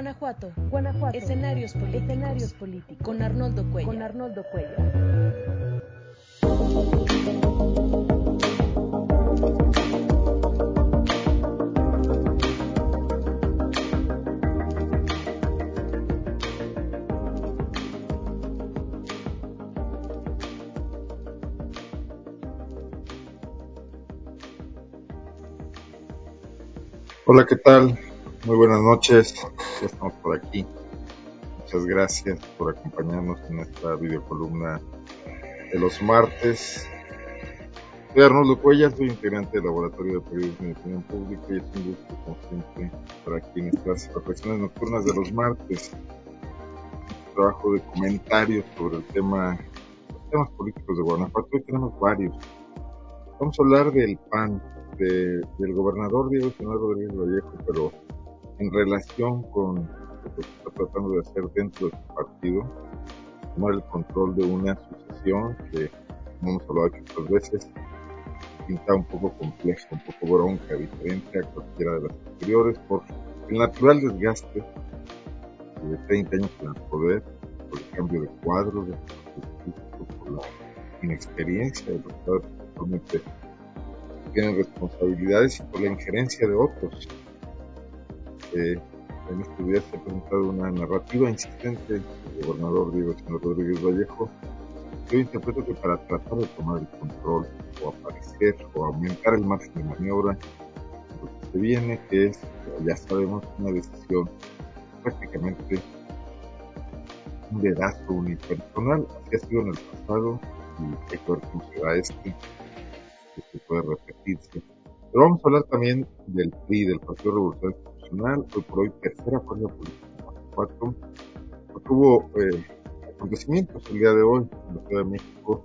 Guanajuato, Guanajuato. Escenarios políticos. Escenarios políticos. Con Arnoldo Cuello. Con Arnoldo Cuello. Hola, ¿qué tal? Muy buenas noches. Ya estamos por aquí. Muchas gracias por acompañarnos en esta videocolumna de los martes. Soy Arnoldo Cuellas, soy integrante del Laboratorio de Periodismo y Opinión Pública y es un gusto, como siempre, estar aquí en estas reflexiones nocturnas de los martes. Trabajo de comentarios sobre el tema, los temas políticos de Guanajuato. Hoy tenemos varios. Vamos a hablar del PAN, de, del gobernador Diego Señor Rodríguez Vallejo, pero en relación con lo que está tratando de hacer dentro de su partido, tomar el control de una sucesión que, como hemos hablado aquí otras veces, pinta un poco compleja, un poco bronca, diferente a cualquiera de las anteriores, por el natural desgaste de 30 años en el poder, por el cambio de cuadros, de por la inexperiencia de los que actualmente tienen responsabilidades y por la injerencia de otros. En estos días se ha presentado una narrativa insistente del gobernador Diego Señor Rodríguez Vallejo. Yo interpreto que para tratar de tomar el control o aparecer o aumentar el margen de maniobra, lo que se viene, que es, ya sabemos, una decisión prácticamente un dedazo unipersonal, así ha sido en el pasado y hay que ver cómo este que puede repetirse. Pero vamos a hablar también del PRI, del Partido Revolucionario Institucional, hoy por hoy tercera fuerza política en Guanajuato. Hubo eh, acontecimientos el día de hoy en la Ciudad de México.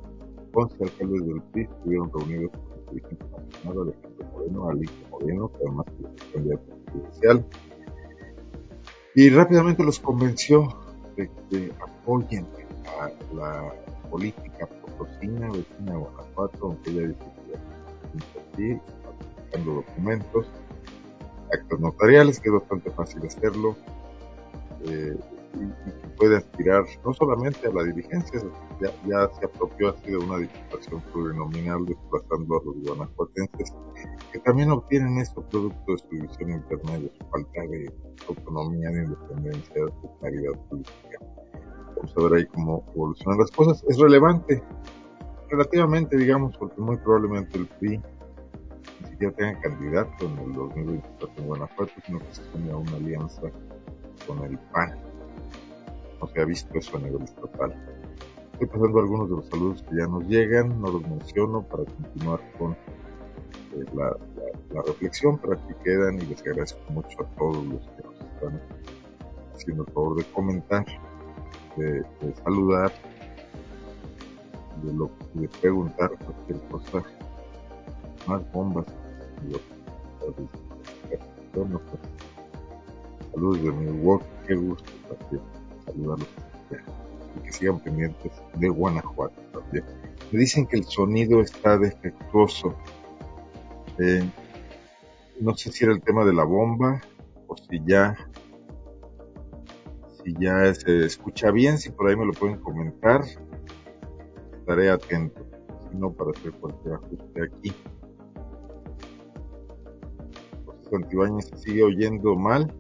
11 alcaldes del PRI estuvieron reunidos con el dirigente nacional Alejandro Moreno, Alicia Moreno, que además es candidato presidencial. Y rápidamente los convenció de que apoyen a la política potosina, vecina de Guanajuato, aunque ella dice aquí, buscando documentos, actos notariales, que es bastante fácil hacerlo, eh, y, que puede aspirar no solamente a la dirigencia, ya, ya se apropió así de una diputación plurinominal desplazando a los guanajuatenses, que también obtienen esto producto de su división de su falta de autonomía, de independencia, de claridad política. Vamos a ver ahí cómo evolucionan las cosas. Es relevante relativamente, digamos, porque muy probablemente el PRI siquiera tenga candidato en el 2024 en Guanajuato, sino que se a una alianza con el PAN. No se ha visto eso a nivel estatal. Estoy pasando algunos de los saludos que ya nos llegan, no los menciono para continuar con eh, la, reflexión, para que quedan y les agradezco mucho a todos los que nos están haciendo el favor de comentar, de, de saludar de, lo, de preguntar cualquier cosa, más bombas. Saludos de Milwaukee, qué gusto también saludarlos y que sigan pendientes de Guanajuato también. Me dicen que el sonido está defectuoso. Eh, no sé si era el tema de la bomba o si ya si ya se escucha bien, si por ahí me lo pueden comentar estaré atento, si no para hacer cualquier ajuste aquí. Santibáñez sigue oyendo mal,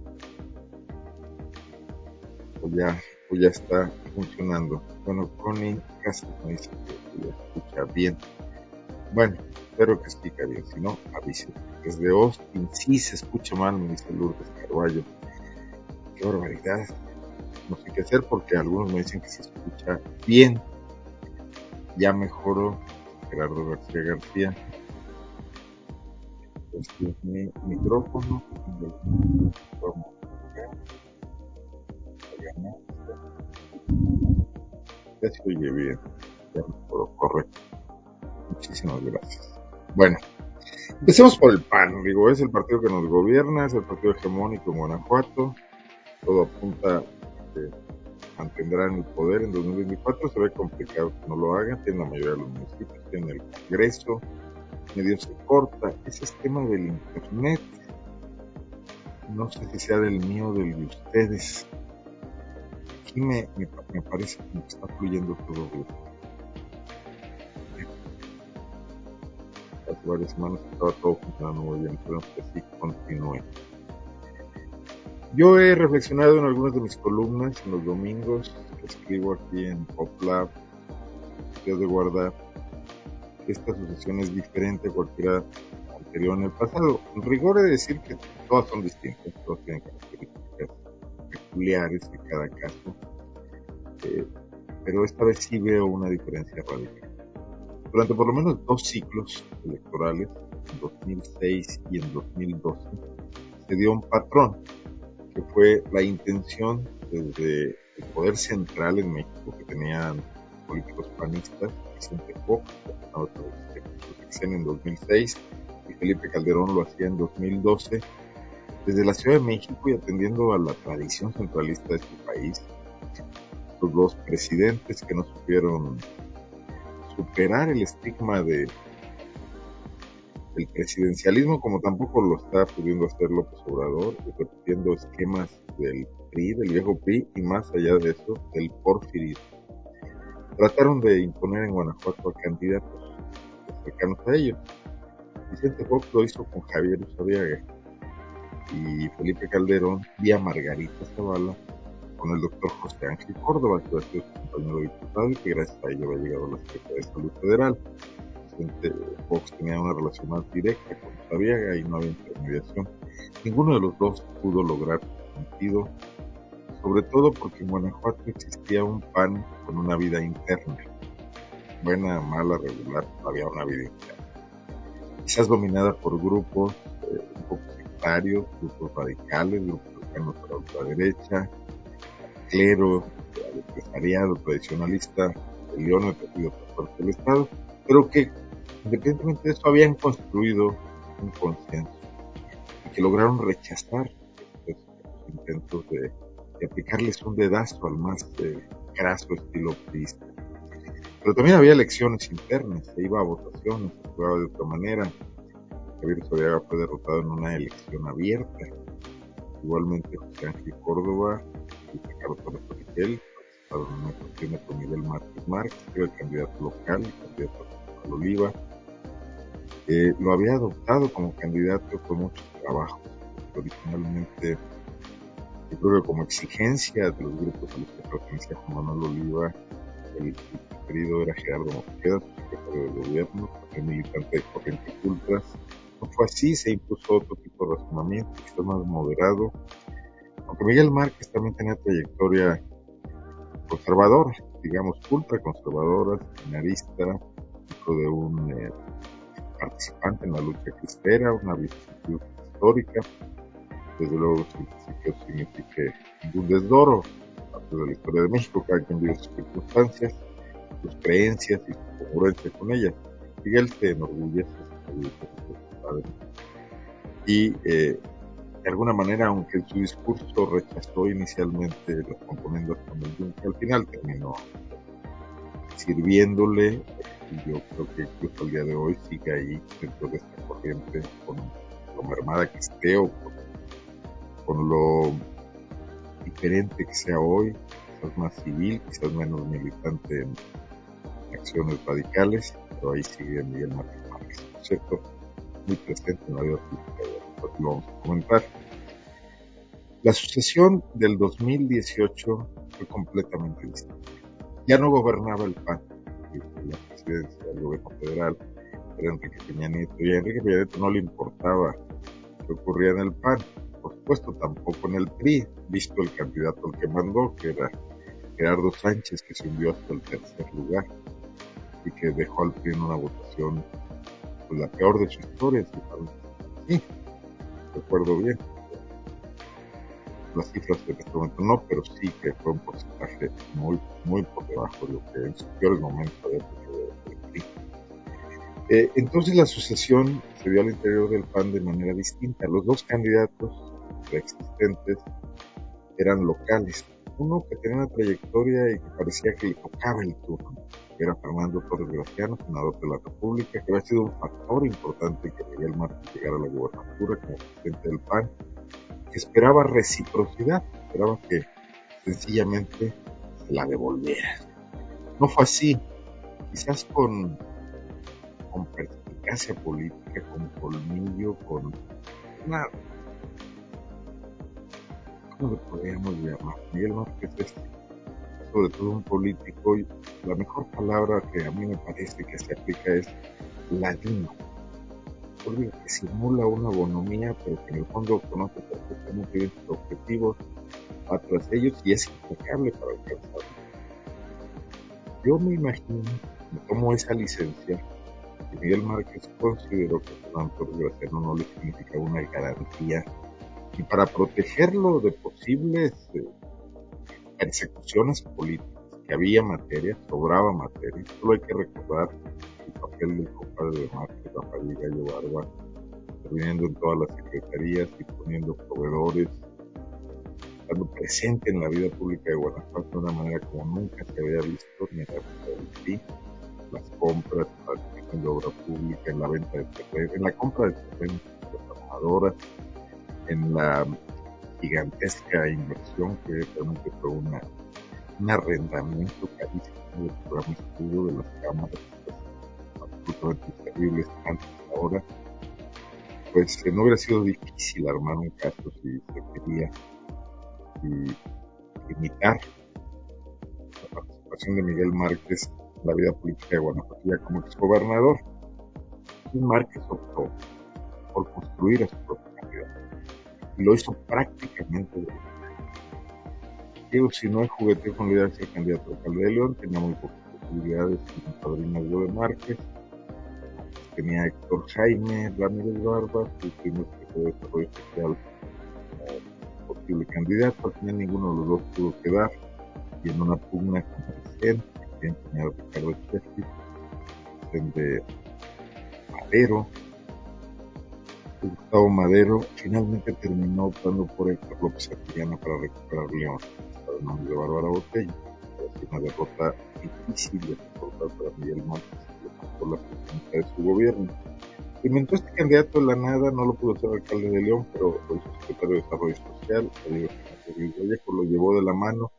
o ya, o ya está funcionando. Bueno, Connie casi me dice que ya escucha bien. Bueno, espero que explica bien, si no, avise. Desde Austin sí se escucha mal, me dice Lourdes Carballo. Qué barbaridad. No sé qué hacer porque algunos me dicen que se escucha bien ya mejoró Gerardo García García. Este es mi micrófono. Ya se oye bien. Ya correcto. Muchísimas gracias. Bueno, empecemos por el PAN. Digo, es el partido que nos gobierna, es el partido hegemónico en Guanajuato. Todo apunta que mantendrán el poder en 2024, se ve complicado que no lo hagan, tiene la mayoría de los municipios, tiene el Congreso, medio se corta, ese esquema del Internet no sé si sea del mío o del de ustedes. Aquí me, me, parece que está fluyendo todo bien. Hace varias semanas estaba todo funcionando muy bien, pero que sí continúe. Yo he reflexionado en algunas de mis columnas en los domingos que escribo aquí en PopLab, de guardar esta sucesión es diferente a cualquiera anterior en el pasado. En rigor de decir que todas son distintas, todas tienen características peculiares en cada caso, eh, pero esta vez sí veo una diferencia radical. Durante por lo menos dos ciclos electorales, en 2006 y en 2012, se dio un patrón, que fue la intención desde el poder central en México, que tenían políticos panistas, Vicente Fox, su en 2006, y Felipe Calderón lo hacía en 2012, desde la Ciudad de México y atendiendo a la tradición centralista de este país, los dos presidentes que no supieron superar el estigma de el presidencialismo como tampoco lo está pudiendo hacer López Obrador, repitiendo esquemas del PRI, del viejo PRI y más allá de eso, del porfirismo trataron de imponer en Guanajuato a candidatos cercanos a ellos. Vicente Fox lo hizo con Javier Usabiaga y Felipe Calderón vía Margarita Zavala con el doctor José Ángel Córdoba, que ha sido su compañero diputado y que gracias a ello ha llegado a la Secretaría de Salud Federal. Vicente Fox tenía una relación más directa con Usabiaga y no había intermediación. Ninguno de los dos pudo lograr su cometido sobre todo porque en Guanajuato existía un PAN con una vida interna, buena, mala, regular, había una vida interna. Quizás dominada por grupos eh, un poco sectarios, grupos radicales, grupos cercanos a la ultraderecha, clero, el empresariado tradicionalista, el león de por parte del Estado, pero que independientemente de eso habían construido un consenso y que lograron rechazar estos intentos de de aplicarles un dedazo al más eh, graso estilo priista. Pero también había elecciones internas, se iba a votaciones, se jugaba de otra manera. Javier Soriaga fue derrotado en una elección abierta. Igualmente José Ángel Córdoba y Ricardo Torres Miguel participaron en una cuestión con Miguel Márquez Márquez, que era el candidato local, el candidato al Oliva. Eh, lo había adoptado como candidato con muchos trabajos. Originalmente yo creo que como exigencia de los grupos a los que pertenecía Juan Manuel Oliva, el, preferido era Gerardo Mosqueda, secretario de gobierno, el militante de Corrientes Ultras. No fue así, se impuso otro tipo de razonamiento, quizás más moderado. Aunque Miguel Márquez también tenía trayectoria conservadora, digamos, ultra conservadora, seminarista, hijo de un eh, participante en la lucha cristera, una visión histórica, desde luego signifique ningún desdoro, parte de la historia de México, cada quien vive sus circunstancias, sus creencias y su congruencia con ellas. Miguel se enorgullece. Y eh, de alguna manera, aunque su discurso rechazó inicialmente los componentes con el al final terminó sirviéndole y yo creo que incluso al día de hoy sigue ahí dentro de esta corriente con lo mermada que esté o con lo diferente que sea hoy, quizás más civil, quizás menos militante en acciones radicales, pero ahí sigue Miguel Martín Márquez, por cierto, muy presente en la vida política, lo vamos a comentar. La sucesión del 2018 fue completamente distinta. Ya no gobernaba el PAN, la presidencia del gobierno federal, era Enrique Peña Nieto, y a Enrique Peña Nieto no le importaba qué ocurría en el PAN, por supuesto tampoco en el PRI, visto el candidato al que mandó, que era Gerardo Sánchez, que se hundió hasta el tercer lugar y que dejó al PRI en una votación pues, la peor de su historia, Sí, recuerdo bien. Las cifras de este momento no, pero sí que fue un porcentaje muy, muy por debajo de lo que en su peor momento había tenido el PRI. Eh, entonces la sucesión se dio al interior del PAN de manera distinta. Los dos candidatos preexistentes eran locales. Uno que tenía una trayectoria y que parecía que le tocaba el turno, era Fernando Torres Graciano, senador de la República, que había sido un factor importante que Miguel Márquez llegara a la gubernatura como presidente del PAN, esperaba reciprocidad, esperaba que sencillamente se la devolviera. No fue así, quizás con, con perspicacia política, con colmillo, con una... ¿Cómo le podríamos llamar? Miguel Márquez es sobre todo un político y la mejor palabra que a mí me parece que se aplica es ladino que simula una bonomía, pero que en el fondo conoce perfectamente bien sus objetivos, va tras ellos y es impecable para alcanzarlos. Yo me imagino, me tomo esa licencia, que Miguel Márquez consideró que Fernando Graciano no le significaba una garantía y para protegerlo de posibles eh, persecuciones políticas, que había materia, sobraba materia, solo hay que recordar papel del compadre de Márquez, Rafael Gallo Barba, interviniendo en todas las secretarías y poniendo proveedores, estando presente en la vida pública de Guanajuato de una manera como nunca se había visto ni en la época del PRI, las compras, la de obra pública, en la venta de terreno, en la compra de terrenos de trabajadoras, en la gigantesca inversión que realmente fue una, un arrendamiento carísimo del programa estudio de las cámaras absolutamente terribles antes ahora, pues no hubiera sido difícil armar un caso si se quería limitar la participación de Miguel Márquez en la vida política de Guanajuato ya como exgobernador. Márquez optó por construir a su propio y lo hizo prácticamente de Digo, si no hay jugueteo con la idea de candidato alcalde de León, tenía muy pocas posibilidades y padrino de Márquez tenía Héctor Jaime Ramírez Barbas, que primer secretario de Desarrollo Social como posible candidato. Al ninguno de los dos pudo quedar y en una pugna con el que tenía Ricardo el de Madero, Gustavo Madero, finalmente terminó optando por Héctor López Atillana para recuperar León, para nombre de Bárbara Botella. Una derrota difícil de soportar para Miguel Montes por la presidencia de su gobierno. Inventó este candidato de la nada, no lo pudo ser alcalde de León, pero fue su secretario de Desarrollo Social, Vallejo, lo llevó de la mano,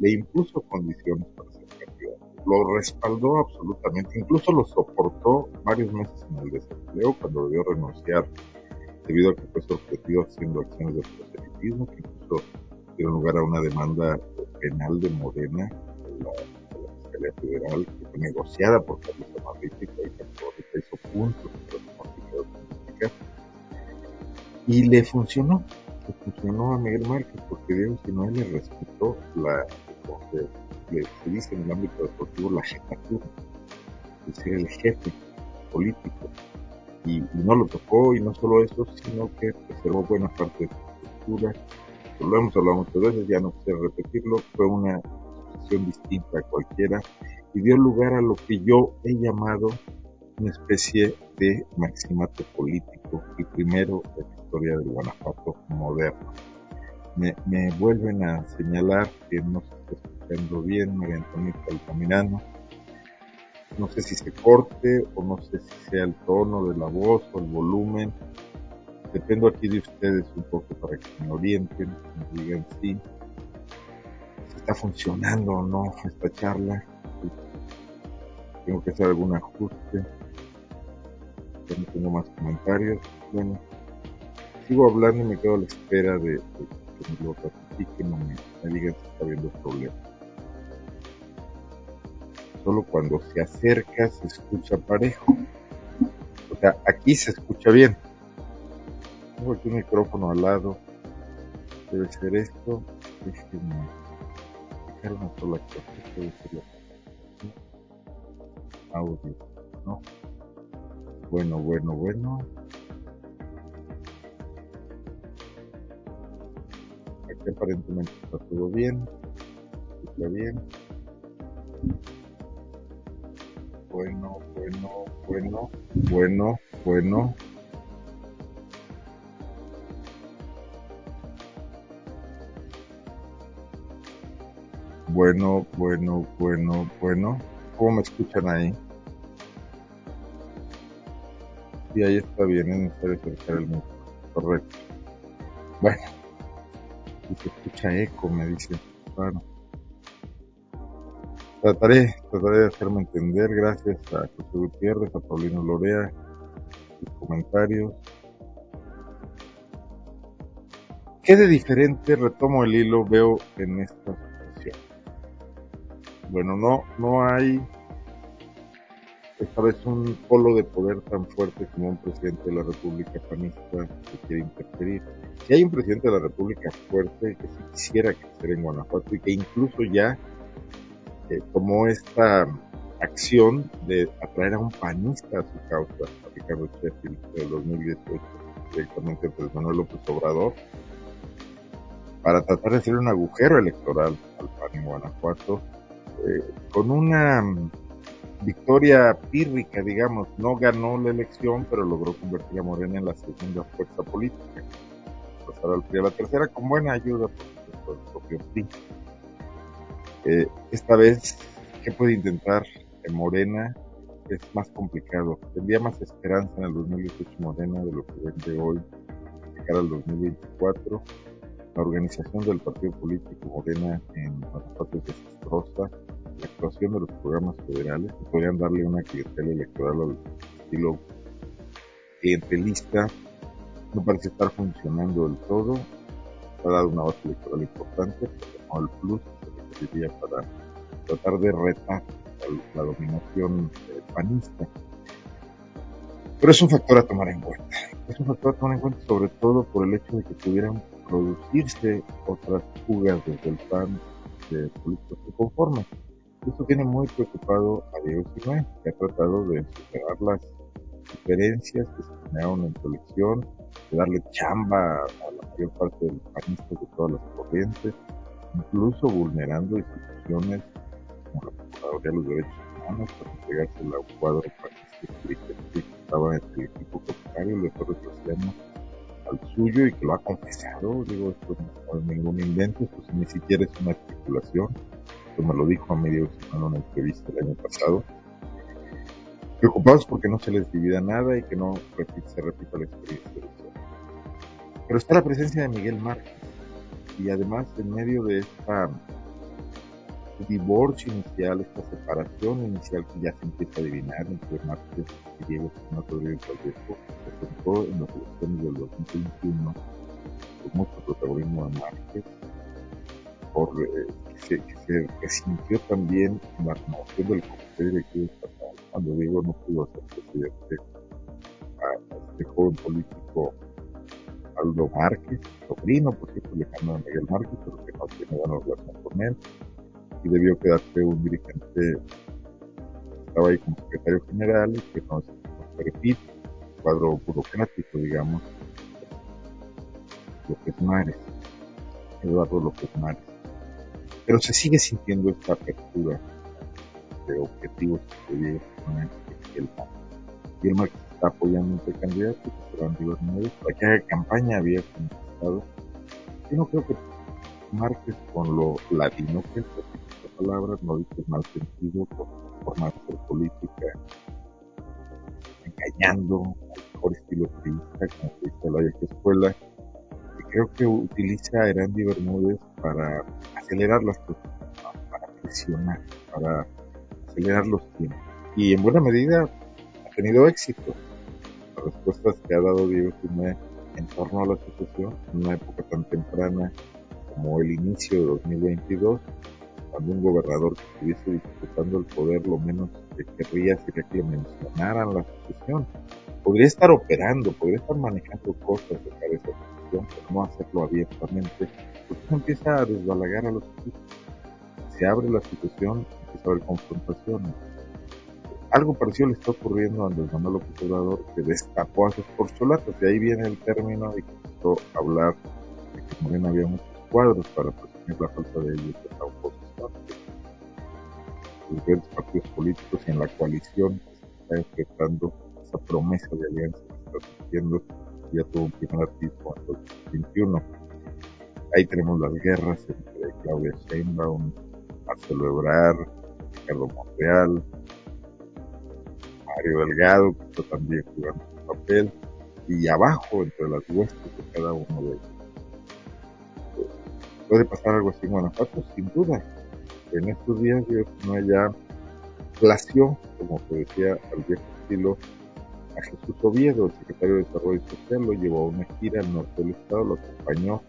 le impuso condiciones para ser candidato, lo respaldó absolutamente, incluso lo soportó varios meses en el desempleo cuando debió renunciar debido a que fue sorprendido haciendo acciones de proselitismo que incluso dieron lugar a una demanda penal de Morena Federal, que fue negociada por Carlos Amarrique, que hizo puntos y le funcionó, le funcionó a Miguel Márquez, porque Diego él le respetó la, le, se dice en el ámbito deportivo, la jefatura, es decir, el jefe político. Y, no lo tocó, y no solo eso, sino que preservó buena parte de su estructura. Lo hemos hablado muchas veces, ya no quisiera repetirlo, fue una distinta a cualquiera y dio lugar a lo que yo he llamado una especie de maximato político y primero de la historia del Guanajuato moderno. Me, vuelven a señalar que no se está escuchando bien María Antonieta Altamirano. No sé si se corte o no sé si sea el tono de la voz o el volumen. Dependo aquí de ustedes un poco para que me orienten, me digan sí está funcionando o no esta charla. Tengo que hacer algún ajuste. Ya no tengo más comentarios. Bueno, sigo hablando y me quedo a la espera de, que me lo ratifiquen o me digan si está habiendo problemas. Solo cuando se acerca se escucha parejo. O sea, aquí se escucha bien. Tengo aquí un micrófono al lado. Debe ser esto. Déjenme una sola cosa, puede ser audio, ¿no? Bueno, bueno, bueno. Aquí aparentemente está todo bien, está bien. Bueno, bueno, bueno, bueno, bueno. Bueno, bueno, bueno, bueno. ¿Cómo me escuchan ahí? Sí, ahí está bien, es necesario acercar el micrófono. Correcto. Bueno, y se escucha eco, me dice. Bueno, trataré, trataré de hacerme entender. Gracias a José Gutiérrez, a Paulino Lorea, sus comentarios. ¿Qué de diferente, retomo el hilo, veo en esta situación? Bueno, no, no hay esta vez un polo de poder tan fuerte como un presidente de la República panista que quiere interferir. Si hay un presidente de la República fuerte que si quisiera crecer en Guanajuato y que incluso ya eh, tomó esta acción de atraer a un panista a su causa, Ricardo Sheffield de 2018, directamente entre Manuel López Obrador, para tratar de hacer un agujero electoral al PAN en Guanajuato, eh, con una victoria pírrica, digamos, no ganó la elección, pero logró convertir a Morena en la segunda fuerza política. Pasar al PRI a la tercera con buena ayuda, por del propio PRI. Eh, esta vez, ¿qué puede intentar en Morena? Es más complicado. Tendría más esperanza en el 2018 Morena de lo que vende hoy de cara al 2024. La organización del partido político Morena en Guanajuato es desastrosa la actuación de los programas federales podrían darle una clientela electoral al estilo clientelista no parece estar funcionando del todo ha dado una base electoral importante pero no el plus que para tratar de retar la dominación eh, panista. Pero es un factor a tomar en cuenta. Es un factor a tomar en cuenta sobre todo por el hecho de que pudieran producirse otras fugas desde el PAN de políticos inconformes esto tiene muy preocupado a Diego Sinué, que ha tratado de superar las diferencias que se generaron en su elección, de darle chamba a la mayor parte de los panistas de todas las corrientes, incluso vulnerando instituciones como la Procuraduría de los Derechos Humanos para entregársela a un cuadro panista que estaba en el equipo contrario, fue retrocediendo al suyo y que lo ha confesado. Digo, esto no es ningún invento, esto ni siquiera es una especulación. Me lo dijo a medio en una entrevista el año pasado, preocupados porque no se les divida nada y que no se repita la experiencia Pero está la presencia de Miguel Márquez y además en medio de esta divorcio inicial, esta separación inicial que ya se empieza a adivinar entre Márquez y Diego Sino Rodríguez Vallejo, se presentó en las elecciones del 2021 con mucho protagonismo de Márquez por eh, que, se resintió también la renovación del Comité Directivo Estatal, cuando Diego no pudo ser presidente a, este joven político Aldo Márquez, sobrino, por cierto, lejano de Miguel Márquez, pero que no tiene buena relación con él, y debió quedarse un dirigente estaba ahí como secretario general que no, se repite, cuadro burocrático, digamos, López Mares, Eduardo López Mares. Pero se sigue sintiendo esta apertura de objetivos que se el el Márquez está apoyando a este candidato, que serán Bermúdez, para que haga campaña abierta en el Estado. Yo no creo que Márquez, con lo latino que es, estas palabras, no dice mal sentido por formar de política, engañando al mejor estilo periodista, como se dice la vieja escuela, y creo que utiliza a Erandi Bermúdez para acelerar las cosas, para presionar, para acelerar los tiempos. Y en buena medida ha tenido éxito. Respuestas que ha dado Diego Jiménez en torno a la asociación en una época tan temprana como el inicio de 2022, cuando un gobernador que estuviese disputando el poder lo menos que querría sería que le mencionaran la asociación. Podría estar operando, podría estar manejando cosas de esa asociación, pero no hacerlo abiertamente pues empieza a desbalagar a los equipos. Se abre la situación, empieza a haber confrontaciones. Algo parecido le está ocurriendo a Andrés Manuel López Obrador, que destapó a sus porcholatas, de ahí viene el término y comenzó a hablar de que también había muchos cuadros para presumir la falta de ellos en la oposición. Los diferentes partidos políticos y en la coalición se está enfrentando esa promesa de alianza que está surgiendo, ya tuvo un primer atisbo en 2021 Ahí tenemos las guerras entre Claudia Sheinbaum, Marcelo Ebrard, Ricardo Monreal, Mario Delgado, que está también jugando su papel, y abajo, entre las huestes de cada uno de ellos. ¿Puede pasar algo así en Guanajuato? Sin duda. En estos días yo no ya plació, como se decía al viejo estilo, a Jesús Oviedo, el secretario de Desarrollo Social, lo llevó a una gira al norte del estado, lo acompañó,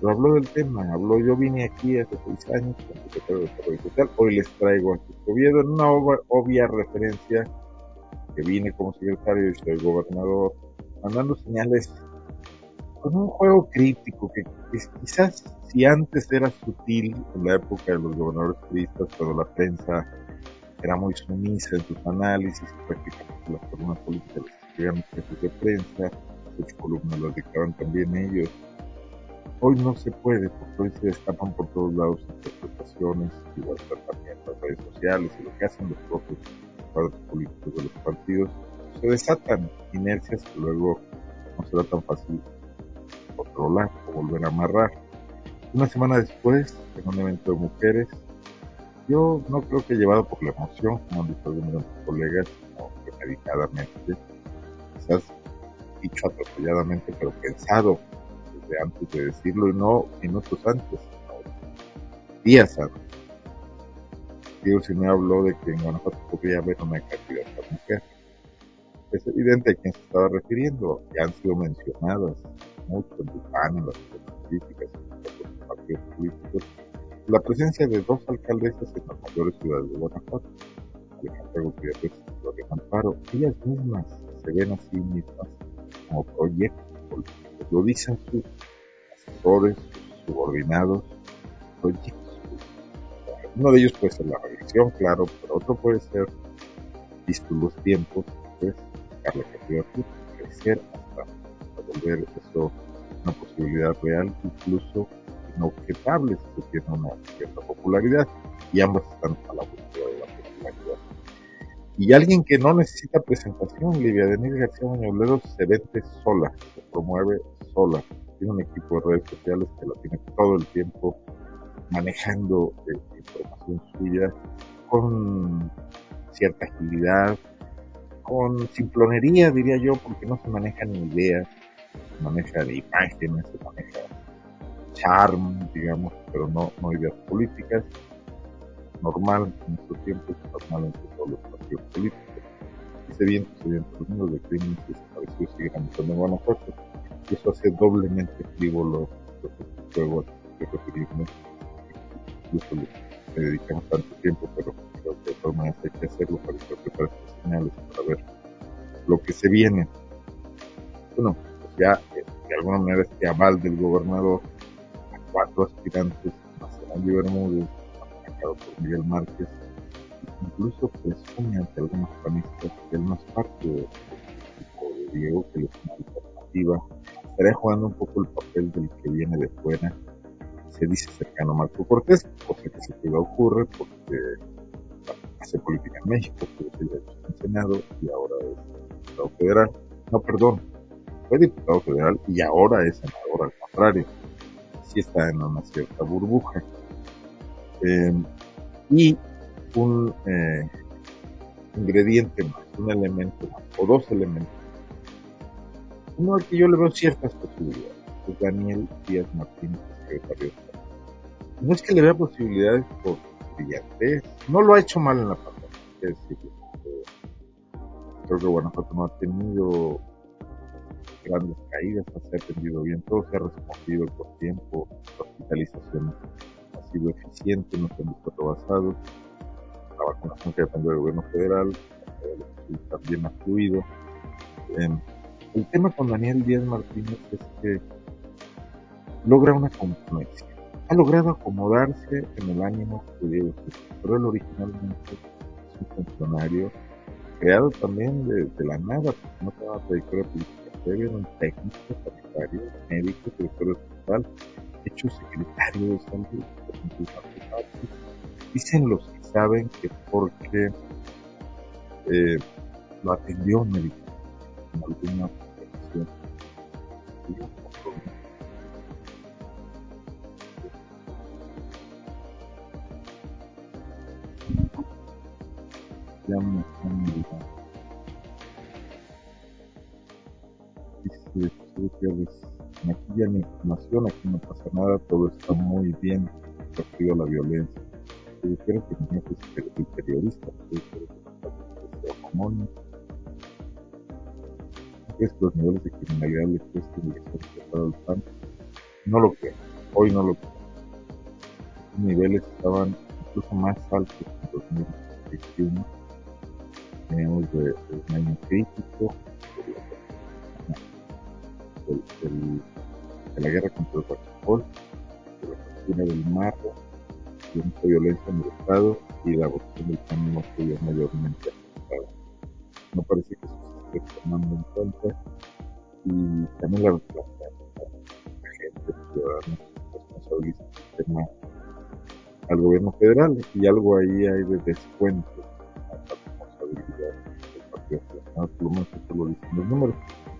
lo habló del tema, habló, yo vine aquí hace seis años como secretario de Desarrollo Social, hoy les traigo a Jesús Oviedo una obvia referencia que vine como secretario y soy gobernador, mandando señales con un juego crítico que, quizás si antes era sutil en la época de los gobernadores turistas, cuando la prensa era muy sumisa en sus análisis, prácticamente las columnas políticas las escribían jefes de prensa, sus columnas las dictaban también ellos. Hoy no se puede, porque hoy se destapan por todos lados interpretaciones, igual también las redes sociales y lo que hacen los propios políticos de los partidos, se desatan inercias que luego no será tan fácil controlar o volver a amarrar. Una semana después, en un evento de mujeres, yo no creo que llevado por la emoción, como han dicho algunos de mis colegas, sino premeditadamente, quizás dicho atropelladamente, pero pensado desde antes de decirlo y no minutos antes, sino días antes. Diego me habló de que en Guanajuato podría haber una candidata mujer. Es evidente a quién se estaba refiriendo, ya han sido mencionadas mucho en PAN, en las políticas, en los partidos políticos, la presencia de dos alcaldesas en las mayores ciudades de Guanajuato, Alejandra Gutiérrez y Gloria Amparo, ellas mismas se ven a sí mismas como proyectos políticos, lo dicen sus asesores, sus subordinados, proyectos. Uno de ellos puede ser la reelección, claro, pero otro puede ser, visto los tiempos, pues, buscar la candidatura, crecer hasta volver eso una posibilidad real, incluso inobjetables que tiene una cierta popularidad y ambas están a la búsqueda de la popularidad. Y alguien que no necesita presentación, Livia Denise García Muñoz se vende sola, se promueve sola. Tiene un equipo de redes sociales que la tiene todo el tiempo manejando eh, información suya con cierta agilidad, con simplonería, diría yo, porque no se maneja ni ideas, se maneja de imágenes, se maneja charm, digamos, pero no, no ideas políticas. Normal en nuestro tiempo, normal entre todos los partidos políticos. Ese viento se viene los números de crímenes desaparecidos siguen aumentando en Guanajuato. Y eso hace doblemente frívolo los juegos que referirme. Incluso le, dedicamos tanto tiempo, pero creo que de todas maneras hay que hacerlo para interpretar estas señales, para ver lo que se viene. Bueno, pues ya eh, de alguna manera este aval del gobernador cuatro aspirantes, Nacional y Bermúdez, atacado por Miguel Márquez, incluso presume ante algunos panistas que él no es parte de Diego, que es una alternativa, estaría jugando un poco el papel del que viene de fuera, se dice cercano a Marco Cortés, cosa que se puede ocurre porque hace política en México, fue diputado en Senado y ahora es diputado federal. No, perdón, fue diputado federal y ahora es senador, al contrario está en una cierta burbuja. Em, y un eh, ingrediente más, un elemento más, o dos elementos. Uno al que yo le veo ciertas posibilidades, es Daniel Díaz Martínez, secretario No es que le vea posibilidades por brillantez, no lo ha hecho mal en la pandemia, es decir, creo que Guanajuato no ha tenido grandes caídas, no se ha atendido bien, todo se ha respondido por tiempo, la hospitalización ha sido eficiente, no se han visto rebasados, la vacunación que depende del gobierno federal también ha fluido. el tema con Daniel Díaz Martínez es que logra una compromesia. Ha logrado acomodarse en el ánimo de Diego pero él originalmente es un funcionario creado también de, la nada, porque no tenía trayectoria política era un técnico sanitario, médico, director hospital, hecho secretario de salud, Dicen los que saben que porque eh, lo atendió un médico en alguna ocasión. Ya me de Gutiérrez aquí ya ni información, aquí no pasa nada, todo está muy bien, partido la violencia. Yo quiero que mi jefe es el periodista, yo que sea que los niveles de criminalidad le cuesten el resultado del PAN. No lo creo, hoy no lo creo. Los niveles estaban incluso más altos que en 2021. Teníamos de, un año crítico, de la guerra contra el Guachapol, de la captura del Marro, de mucha violencia en el Estado y la votación del PAN no se vio mayormente afectada. No parece que se esté tomando en cuenta y también la, la, la, gente, los responsabiliza el tema al gobierno federal y algo ahí hay de descuento Nacional, por lo menos eso lo dicen los números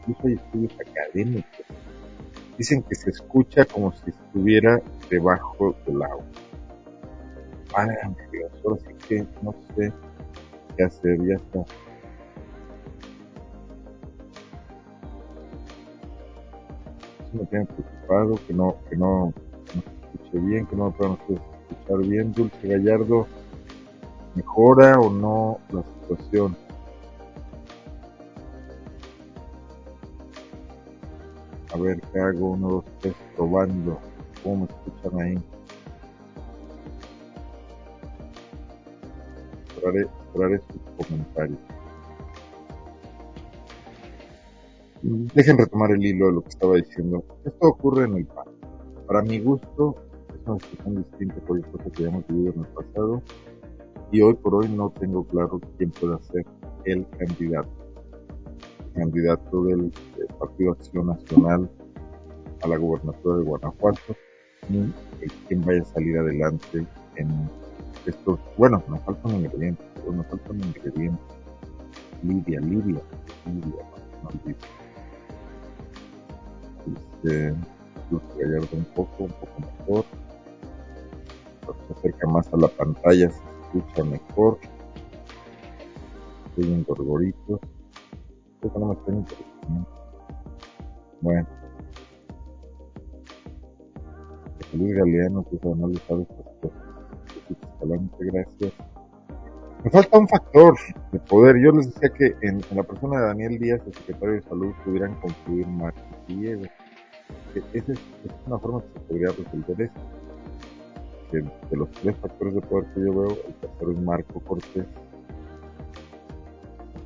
incluso hay estudios académicos, dicen que se escucha como si estuviera debajo del agua. Válgame Dios, ahora sí que no sé qué hacer, ya está. Me tiene preocupado, que no, que no, que no se escuche bien, que no puedan ustedes escuchar bien. Dulce Gallardo, ¿mejora o no la situación? A ver qué hago, uno, dos, tres, probando. ¿Cómo me escuchan ahí? Esperaré, esperaré sus comentarios. Dejen retomar el hilo de lo que estaba diciendo. Esto ocurre en el PAN. Para mi gusto, es una situación distinta por el cosa que hayamos vivido en el pasado. Y hoy por hoy no tengo claro quién pueda ser el candidato candidato del, Partido Acción Nacional a la gobernatura de Guanajuato y quién vaya a salir adelante en estos, bueno, nos falta un ingrediente, nos falta un ingrediente. Lidia, Lidia, Lidia, no. Este, Luz Gallardo un poco, un poco mejor. Se acerca más a la pantalla, escucha mejor. Estoy en gorgoritos que no me estén interesando. Bueno. Luis Galeano, que no le sabe estas cosas. Escalante, gracias. Me falta un factor de poder. Yo les decía que en, en la persona de Daniel Díaz, el secretario de Salud, pudieran concluir Marcos y. Esa es, es, una forma que se podría resolver esto. Que de los tres factores de poder que yo veo, el tercero es Marco Cortés,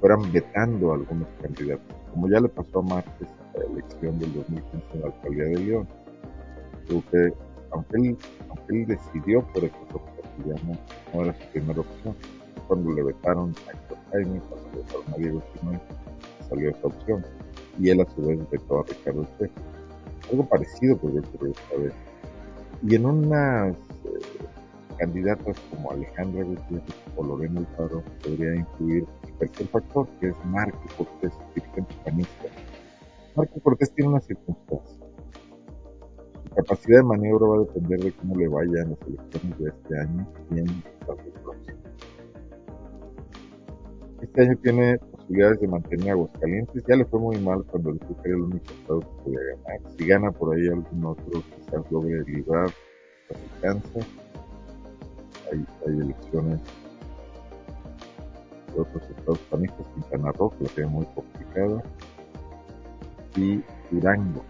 fueran vetando a algunos candidatos, como ya le pasó a Márquez a la elección del 2015 en la alcaldía de León. Creo que, aunque él, aunque él decidió por el castellano, no era su primera opción. Cuando le vetaron a Héctor Jaime, cuando le vetaron a Diego Simón, salió esa opción. Y él a su vez vetó a Ricardo Che. Algo parecido podría ocurrir esta vez. Y en unas candidatas como Alejandra Gutiérrez o Lorena Alfaro podría influir tercer factor, que es Marco Cortés, dirigente panista. Marco Cortés tiene una circunstancia. Su capacidad de maniobra va a depender de cómo le vaya en las elecciones de este año y en las del próximo. Este año tiene posibilidades de mantener Aguascalientes. Ya le fue muy mal cuando que era el único estado que podía ganar. Si gana por ahí algún otro, quizás logre librar la alcanza. Hay, hay elecciones de otros estados panistas, Quintana Roo, que la tiene muy complicada, y Durango.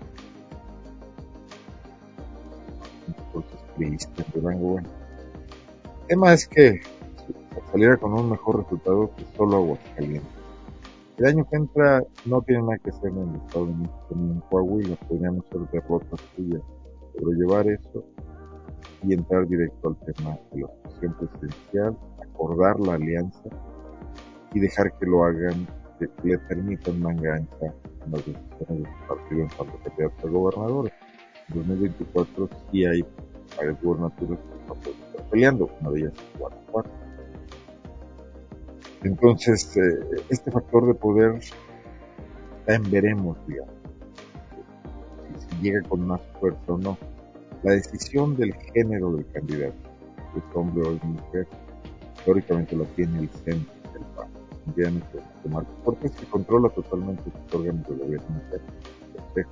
Entonces, priista en Durango, bueno. El tema es que saliera con un mejor resultado que solo Aguascalientes. El año que entra no tiene nada que hacer en el Estado de México ni en Coahuila, podríamos ser derrotas suyas, sobrellevar eso y entrar directo al tema de la sucesión presidencial, acordar la alianza y dejar que lo hagan, que, le permitan manga ancha en las decisiones de su partido en cuanto a candidato a gobernador. En 2024 sí hay varias gubernaturas que no pueden estar peleando, una de ellas es Guanajuato. Entonces, eh, este factor de poder está en veremos, digamos, si, si llega con más fuerza o no. La decisión del género del candidato, es hombre o es mujer, teóricamente la tiene el centro del PAN bien de Marco Cortés que controla totalmente sus órganos de gobierno consejo.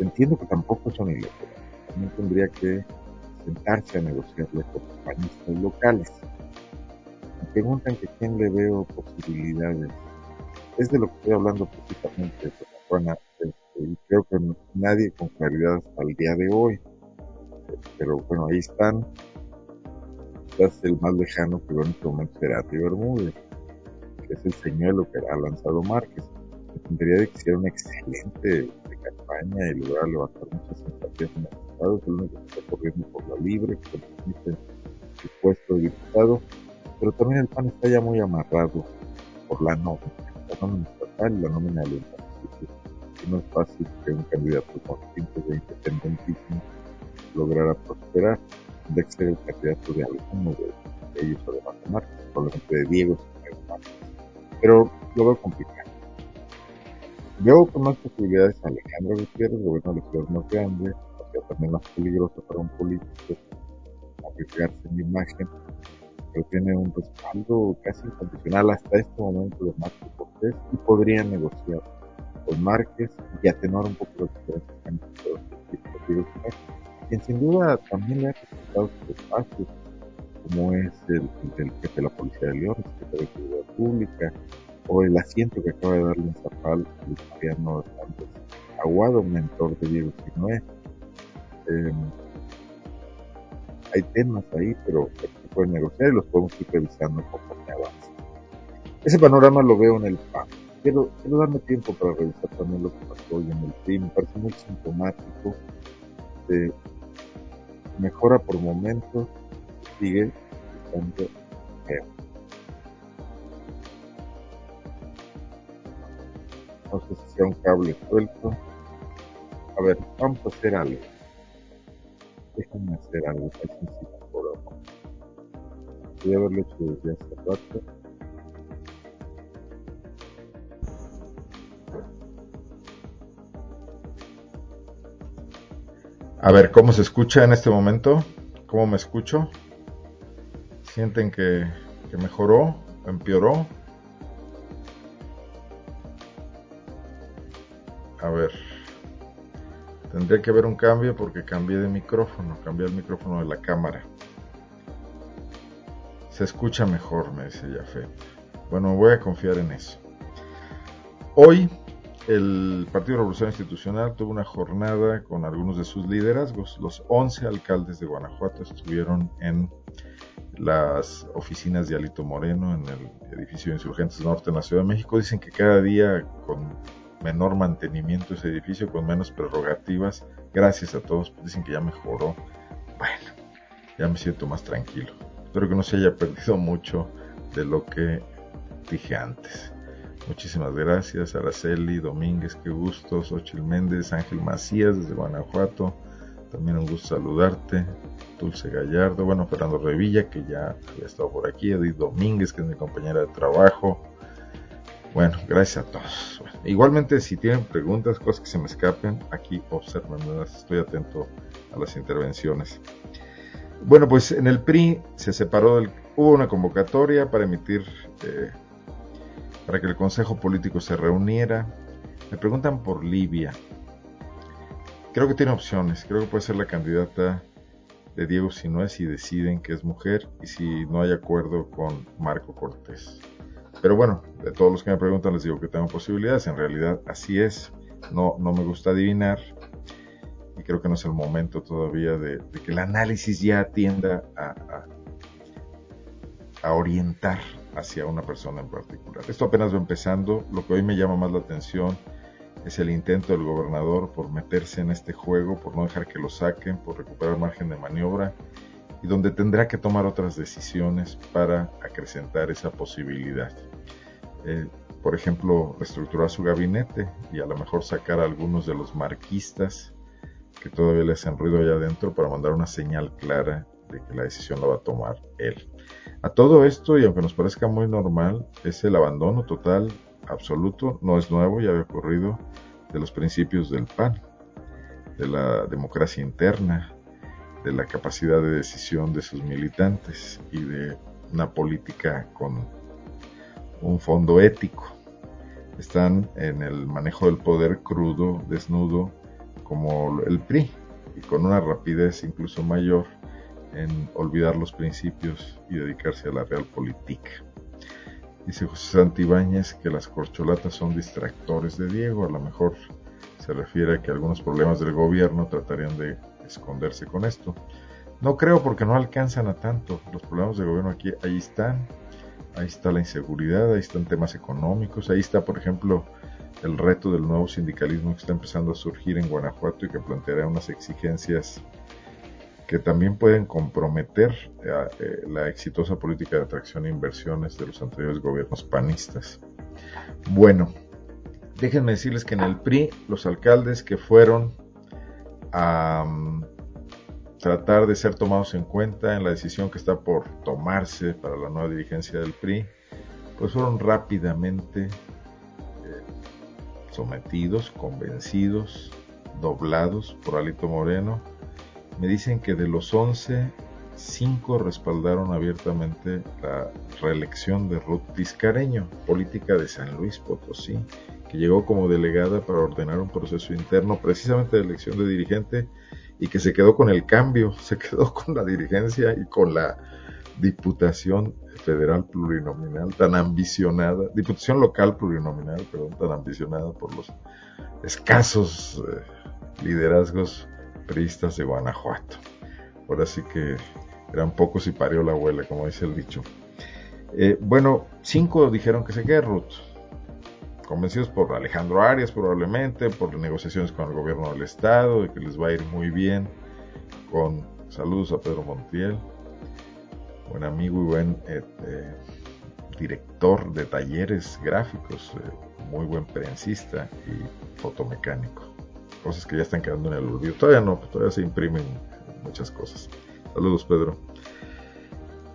entiendo que tampoco son ilegales. También tendría que sentarse a negociarle con panistas locales. Me preguntan que quién le veo posibilidades. Es de lo que estoy hablando precisamente, Juana, creo que nadie con claridad hasta el día de hoy. Pero bueno, ahí están. Quizás el más lejano que en este momento será Bermúdez, que es el señuelo que ha lanzado Márquez. Tendría de que sea una excelente campaña y lograr levantar muchas simpatías en los estados. El único que está corriendo por la libre, que permite su puesto de diputado. Pero también el PAN está ya muy amarrado por la nómina, la nómina estatal y la nómina del no es fácil que un candidato con tintes de independentismo lograra prosperar. de que ser el candidato de alguno de, ellos, además de Marcos, probablemente de Diego, pero lo veo complicado. Veo con más posibilidades a Alejandro Gutiérrez, gobierno de más grande, o también más peligroso para un político arriesgarse en la imagen, pero tiene un respaldo casi incondicional hasta este momento de Marcos Cortés y podría negociar con Márquez y atenuar un poco los diferencias entre quien sin duda también le ha presentado sus espacios, como es el, el, jefe de la Policía de León, el secretario de Seguridad Pública, o el asiento que acaba de darle un zapal al italiano Sánchez Aguado, mentor de Diego Sinoé. Eh, hay temas ahí, pero se pueden negociar y los podemos ir revisando conforme avance. Ese panorama lo veo en el PAN. Quiero, quiero darme tiempo para revisar también lo que pasó hoy en el PRI. Me parece muy sintomático de mejora por momentos, sigue estando. No sé si sea un cable suelto. A ver, vamos a hacer algo. Déjame hacer algo. Es ahora. Voy a haberlo hecho desde hace rato. A ver, ¿cómo se escucha en este momento? ¿Cómo me escucho? ¿Sienten que, que mejoró? ¿Empeoró? A ver. Tendría que haber un cambio porque cambié de micrófono, cambié el micrófono de la cámara. Se escucha mejor, me dice Jafet. Bueno, voy a confiar en eso. Hoy el Partido Revolución Institucional tuvo una jornada con algunos de sus liderazgos. Los 11 alcaldes de Guanajuato estuvieron en las oficinas de Alito Moreno en el edificio de Insurgentes Norte en la Ciudad de México. Dicen que cada día con menor mantenimiento ese edificio, con menos prerrogativas. Gracias a todos, dicen que ya mejoró. Bueno, ya me siento más tranquilo. Espero que no se haya perdido mucho de lo que dije antes. Muchísimas gracias, Araceli Domínguez, qué gusto, Xochil Méndez, Ángel Macías desde Guanajuato, también un gusto saludarte, Dulce Gallardo, bueno, Fernando Revilla, que ya había estado por aquí, Edith Domínguez, que es mi compañera de trabajo, bueno, gracias a todos. igualmente, si tienen preguntas, cosas que se me escapen, aquí observen, estoy atento a las intervenciones. Bueno, pues en el PRI se separó, del, hubo una convocatoria para emitir, eh, para que el Consejo Político se reuniera. Me preguntan por Libia. Creo que tiene opciones, creo que puede ser la candidata de Diego Sinué si deciden que es mujer y si no hay acuerdo con Marco Cortés. Pero bueno, de todos los que me preguntan les digo que tengo posibilidades. En realidad así es. No, no me gusta adivinar. Y creo que no es el momento todavía de, que el análisis ya tienda a, orientar hacia una persona en particular. Esto apenas va empezando. Lo que hoy me llama más la atención es el intento del gobernador por meterse en este juego, por no dejar que lo saquen, por recuperar margen de maniobra y donde tendrá que tomar otras decisiones para acrecentar esa posibilidad. Eh, por ejemplo, reestructurar su gabinete y a lo mejor sacar a algunos de los marquistas que todavía le hacen ruido allá adentro para mandar una señal clara de que la decisión la va a tomar él. A todo esto, y aunque nos parezca muy normal, es el abandono total, absoluto, no es nuevo, ya había ocurrido, de los principios del PAN, de la democracia interna, de la capacidad de decisión de sus militantes y de una política con un fondo ético. Están en el manejo del poder crudo, desnudo, como el PRI, y con una rapidez incluso mayor en olvidar los principios y dedicarse a la realpolitik. Dice José Santibáñez que las corcholatas son distractores de Diego, a lo mejor se refiere a que algunos problemas del gobierno tratarían de esconderse con esto. No creo porque no alcanzan a tanto. Los problemas del gobierno aquí, ahí están. Ahí está la inseguridad, ahí están temas económicos, ahí está, por ejemplo, el reto del nuevo sindicalismo que está empezando a surgir en Guanajuato y que planteará unas exigencias que también pueden comprometer eh, eh, la exitosa política de atracción e inversiones de los anteriores gobiernos panistas. Bueno, déjenme decirles que en el PRI los alcaldes que fueron a mm, tratar de ser tomados en cuenta en la decisión que está por tomarse para la nueva dirigencia del PRI, pues fueron rápidamente eh, sometidos, convencidos, doblados por Alito Moreno. Me dicen que de los 11, 5 respaldaron abiertamente la reelección de Ruth Tiscareño, política de San Luis Potosí, que llegó como delegada para ordenar un proceso interno precisamente de elección de dirigente y que se quedó con el cambio, se quedó con la dirigencia y con la diputación federal plurinominal tan ambicionada, diputación local plurinominal, perdón, tan ambicionada por los escasos eh, liderazgos priistas de Guanajuato. Ahora sí que eran pocos y parió la abuela, como dice el dicho. Eh, bueno, cinco dijeron que se quede convencidos por Alejandro Arias probablemente, por negociaciones con el gobierno del estado, de que les va a ir muy bien, con saludos a Pedro Montiel, buen amigo y buen eh, eh, director de talleres gráficos, muy buen prensista y fotomecánico, cosas que ya están quedando en el olvido, todavía no, todavía se imprimen muchas cosas. Saludos Pedro.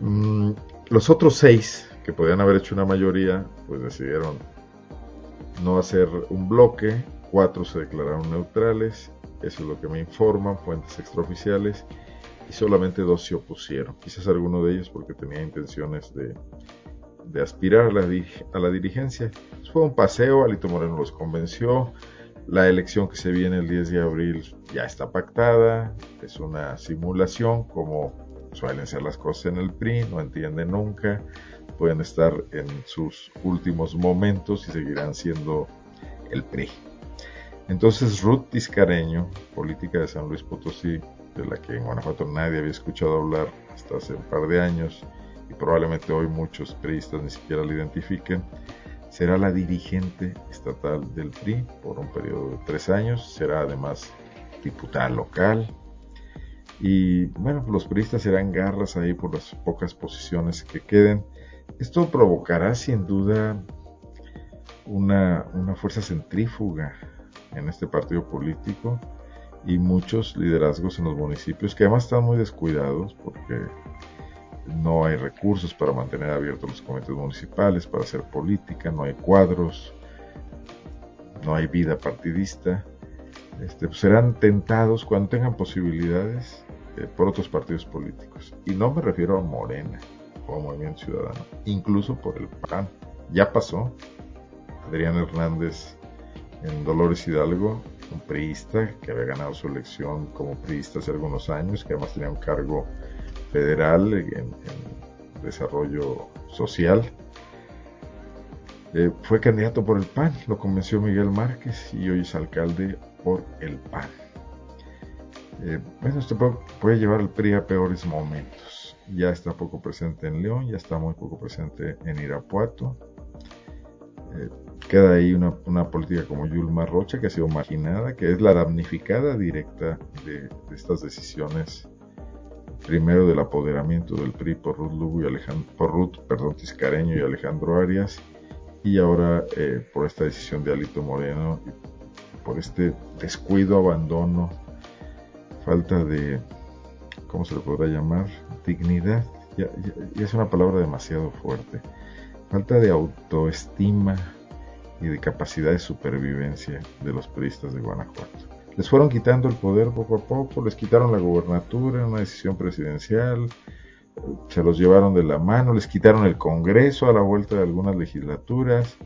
Mm, los otros seis que podían haber hecho una mayoría, pues decidieron no hacer un bloque, cuatro se declararon neutrales, eso es lo que me informan fuentes extraoficiales, y solamente dos se opusieron, quizás alguno de ellos porque tenía intenciones de, aspirar a la, a la dirigencia. fue un paseo, Alito Moreno los convenció, la elección que se viene el 10 de abril ya está pactada, es una simulación como suelen ser las cosas en el PRI, no entienden nunca, pueden estar en sus últimos momentos y seguirán siendo el PRI. Entonces Ruth Tiscareño, política de San Luis Potosí, de la que en Guanajuato nadie había escuchado hablar hasta hace un par de años y probablemente hoy muchos priistas ni siquiera la identifiquen, será la dirigente estatal del PRI por un periodo de tres años, será además diputada local. Y bueno, los priistas serán garras ahí por las pocas posiciones que queden. Esto provocará sin duda una, fuerza centrífuga en este partido político y muchos liderazgos en los municipios que además están muy descuidados porque no hay recursos para mantener abiertos los comités municipales, para hacer política, no hay cuadros, no hay vida partidista. Este, pues serán tentados cuando tengan posibilidades eh, por otros partidos políticos. Y no me refiero a Morena, Movimiento Ciudadano, incluso por el PAN. Ya pasó. Adrián Hernández en Dolores Hidalgo, un priista que había ganado su elección como priista hace algunos años, que además tenía un cargo federal en, desarrollo social. Eh, fue candidato por el PAN, lo convenció Miguel Márquez y hoy es alcalde por el PAN. Eh, bueno, esto puede llevar al PRI a peores momentos ya está poco presente en León, ya está muy poco presente en Irapuato. Eh, queda ahí una, política como Yulma Rocha, que ha sido marginada, que es la damnificada directa de, estas decisiones. Primero del apoderamiento del PRI por Ruth Lugo y Alejandro, por Ruth, perdón, Tiscareño y Alejandro Arias, y ahora eh, por esta decisión de Alito Moreno, por este descuido, abandono, falta de, ¿cómo se le podrá llamar? Dignidad, ya, es una palabra demasiado fuerte. Falta de autoestima y de capacidad de supervivencia de los periodistas de Guanajuato. Les fueron quitando el poder poco a poco, les quitaron la gobernatura en una decisión presidencial, se los llevaron de la mano, les quitaron el Congreso a la vuelta de algunas legislaturas.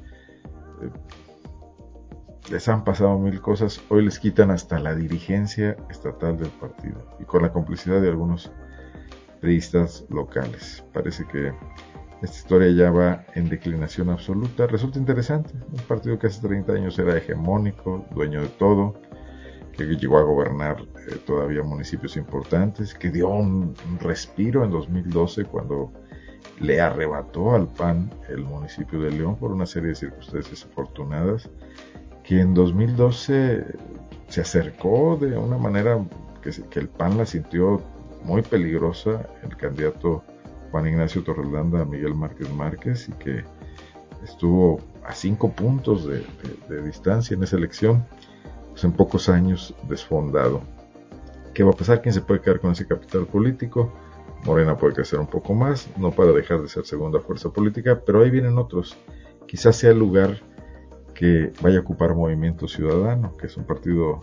les han pasado mil cosas, hoy les quitan hasta la dirigencia estatal del partido y con la complicidad de algunos periodistas locales. Parece que esta historia ya va en declinación absoluta. Resulta interesante, un partido que hace 30 años era hegemónico, dueño de todo, que llegó a gobernar eh, todavía municipios importantes, que dio un, respiro en 2012 cuando le arrebató al PAN el municipio de León por una serie de circunstancias afortunadas, que en 2012 se acercó de una manera que, que el PAN la sintió muy peligrosa, el candidato Juan Ignacio Torrelanda Miguel Márquez Márquez y que estuvo a cinco puntos de distancia en esa elección pues, en pocos años desfondado. ¿Qué va a pasar? ¿Quién se puede quedar con ese capital político? Morena puede crecer un poco más, no para dejar de ser segunda fuerza política, pero ahí vienen otros. Quizás sea el lugar que vaya a ocupar Movimiento Ciudadano, que es un partido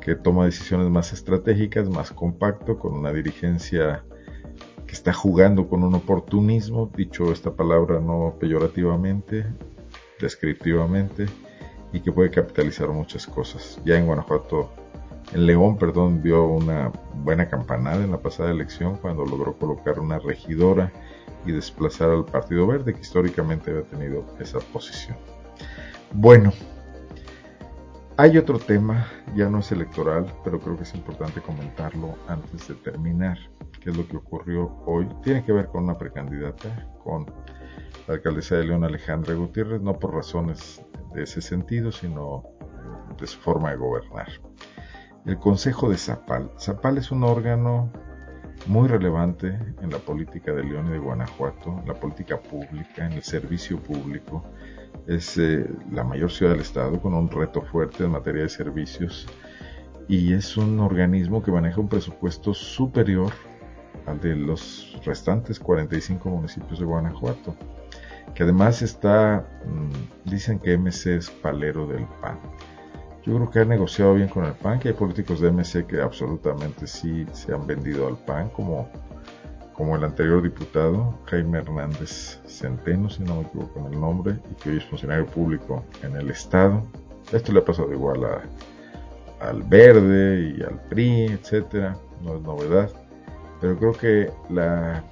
que toma decisiones más estratégicas, más compacto, con una dirigencia que está jugando con un oportunismo, dicho esta palabra no peyorativamente, descriptivamente, y que puede capitalizar muchas cosas. Ya en Guanajuato, en León, perdón, dio una buena campanada en la pasada elección cuando logró colocar una regidora y desplazar al Partido Verde, que históricamente había tenido esa posición. Bueno, hay otro tema, ya no es electoral, pero creo que es importante comentarlo antes de terminar, que es lo que ocurrió hoy. Tiene que ver con una precandidata, con la alcaldesa de León Alejandra Gutiérrez, no por razones de ese sentido, sino de su forma de gobernar. El Consejo de Zapal. Zapal es un órgano muy relevante en la política de León y de Guanajuato, en la política pública, en el servicio público. Es eh, la mayor ciudad del estado con un reto fuerte en materia de servicios y es un organismo que maneja un presupuesto superior al de los restantes 45 municipios de Guanajuato que además está, mm, dicen que MC es palero del PAN. Yo creo que ha negociado bien con el PAN, que hay políticos de MC que absolutamente sí se han vendido al PAN, como, como el anterior diputado, Jaime Hernández Centeno, si no me equivoco en el nombre, y que hoy es funcionario público en el Estado. Esto le ha pasado igual a, al Verde y al PRI, etcétera, no es novedad. Pero creo que la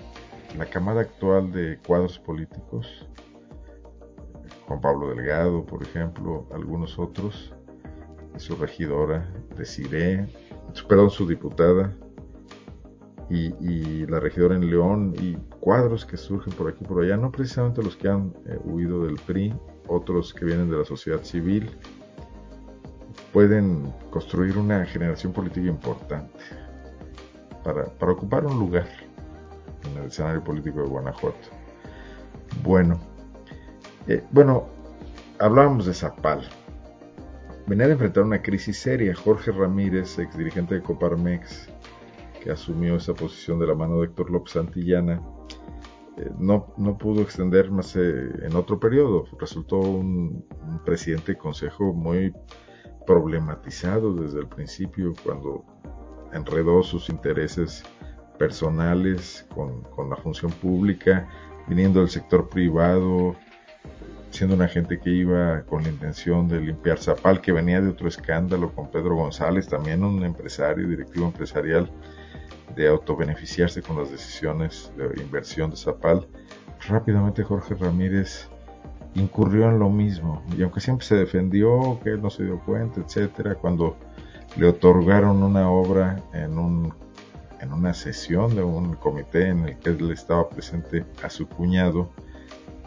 la camada actual de cuadros políticos, Juan Pablo Delgado, por ejemplo, algunos otros, su regidora, Desiree, perdón, su diputada, y, la regidora en León, y cuadros que surgen por aquí por allá, no precisamente los que han eh, huido del PRI, otros que vienen de la sociedad civil, pueden construir una generación política importante para ocupar un lugar en el escenario político de Guanajuato. Bueno, eh, bueno, hablábamos de Zapal. Venía de enfrentar una crisis seria. Jorge Ramírez, ex dirigente de Coparmex, que asumió esa posición de la mano de Héctor López Santillana, eh, no, no, pudo extender más eh, en otro periodo. Resultó un, un, presidente de consejo muy problematizado desde el principio cuando enredó sus intereses personales con, con, la función pública, viniendo del sector privado, siendo una gente que iba con la intención de limpiar Zapal, que venía de otro escándalo con Pedro González, también un empresario, directivo empresarial, de autobeneficiarse con las decisiones de inversión de Zapal. Rápidamente Jorge Ramírez incurrió en lo mismo, y aunque siempre se defendió, que él no se dio cuenta, etcétera, cuando le otorgaron una obra en un en una sesión de un comité en el que él estaba presente a su cuñado,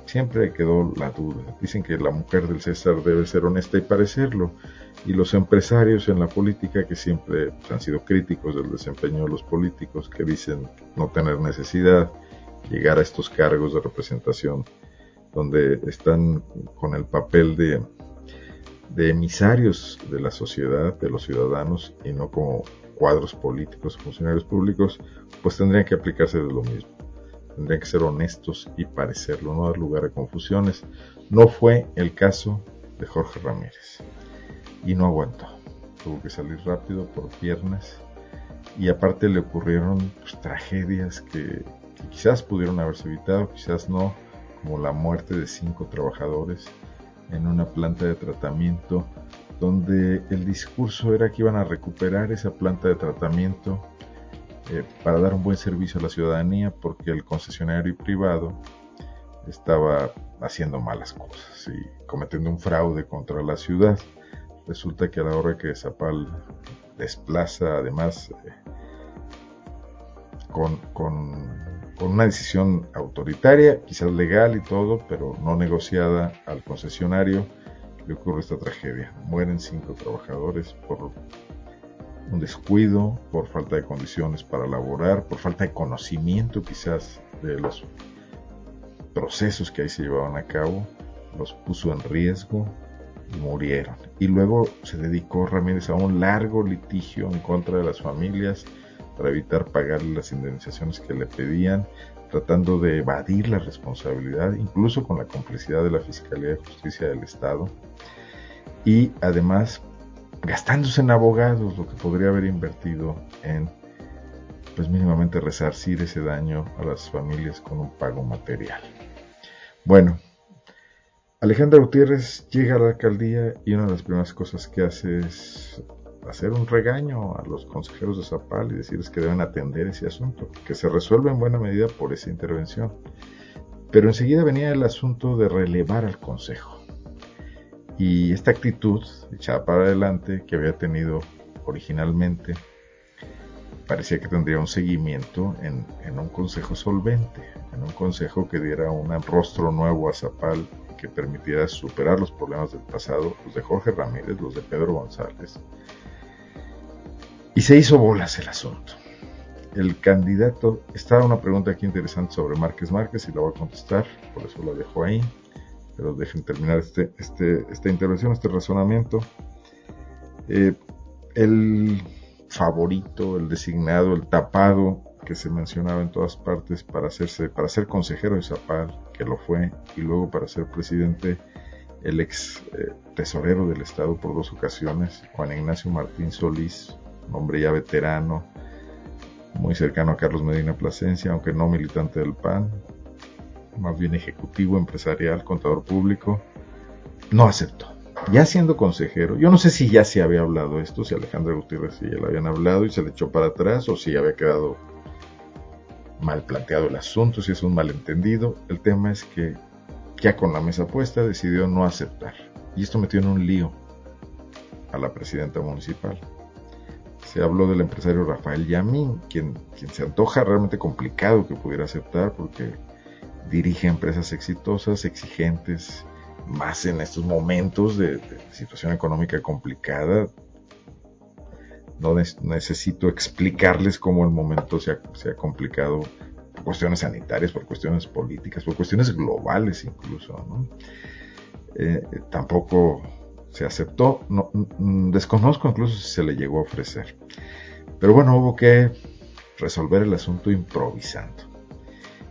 siempre quedó la duda. Dicen que la mujer del César debe ser honesta y parecerlo, y los empresarios en la política que siempre han sido críticos del desempeño de los políticos, que dicen no tener necesidad, llegar a estos cargos de representación, donde están con el papel de, de emisarios de la sociedad, de los ciudadanos, y no como cuadros políticos funcionarios públicos, pues tendrían que aplicarse de lo mismo. Tendrían que ser honestos y parecerlo, no dar lugar a confusiones. No fue el caso de Jorge Ramírez. Y no aguantó. Tuvo que salir rápido por piernas. Y aparte le ocurrieron pues, tragedias que quizás pudieron haberse evitado, quizás no, como la muerte de cinco trabajadores en una planta de tratamiento donde el discurso era que iban a recuperar esa planta de tratamiento eh, para dar un buen servicio a la ciudadanía porque el concesionario privado estaba haciendo malas cosas y cometiendo un fraude contra la ciudad. Resulta que a la hora que Zapal desplaza además eh, con, con, una decisión autoritaria, quizás legal y todo, pero no negociada al concesionario, le ocurre esta tragedia. Mueren cinco trabajadores por un descuido, por falta de condiciones para laborar, por falta de conocimiento quizás de los procesos que ahí se llevaban a cabo, los puso en riesgo y murieron. Y luego se dedicó Ramírez a un largo litigio en contra de las familias para evitar pagar las indemnizaciones que le pedían, tratando de evadir la responsabilidad, incluso con la complicidad de la Fiscalía de Justicia del Estado, y además gastándose en abogados lo que podría haber invertido en, pues mínimamente resarcir ese daño a las familias con un pago material. Bueno, Alejandra Gutiérrez llega a la alcaldía y una de las primeras cosas que hace es hacer un regaño a los consejeros de Zapal y decirles que deben atender ese asunto, que se resuelve en buena medida por esa intervención. Pero enseguida venía el asunto de relevar al consejo. Y esta actitud echada para adelante que había tenido originalmente parecía que tendría un seguimiento en, un consejo solvente, en un consejo que diera un rostro nuevo a Zapal que permitiera superar los problemas del pasado, los de Jorge Ramírez, los de Pedro González, y se hizo bolas el asunto. El candidato, estaba una pregunta aquí interesante sobre Márquez Márquez y la voy a contestar, por eso la dejo ahí. Pero dejen terminar este, este, esta intervención, este razonamiento. Eh, el favorito, el designado, el tapado que se mencionaba en todas partes para hacerse, para ser consejero de Zapal, que lo fue, y luego para ser presidente, el ex eh, tesorero del Estado por dos ocasiones, Juan Ignacio Martín Solís, hombre ya veterano, muy cercano a Carlos Medina Plasencia, aunque no militante del PAN, más bien ejecutivo, empresarial, contador público, no aceptó. Ya siendo consejero, yo no sé si ya se había hablado esto, si Alejandro Gutiérrez y ya lo habían hablado y se le echó para atrás, o si había quedado mal planteado el asunto, si es un malentendido. El tema es que ya con la mesa puesta decidió no aceptar. Y esto metió en un lío a la presidenta municipal se habló del empresario Rafael Yamín, quien, quien se antoja realmente complicado que pudiera aceptar porque dirige empresas exitosas, exigentes, más en estos momentos de, situación económica complicada. No necesito explicarles cómo el momento se ha, complicado por cuestiones sanitarias, por cuestiones políticas, por cuestiones globales incluso. Eh, tampoco se aceptó, no, mm, desconozco incluso si se le llegó a ofrecer. Pero bueno, hubo que resolver el asunto improvisando.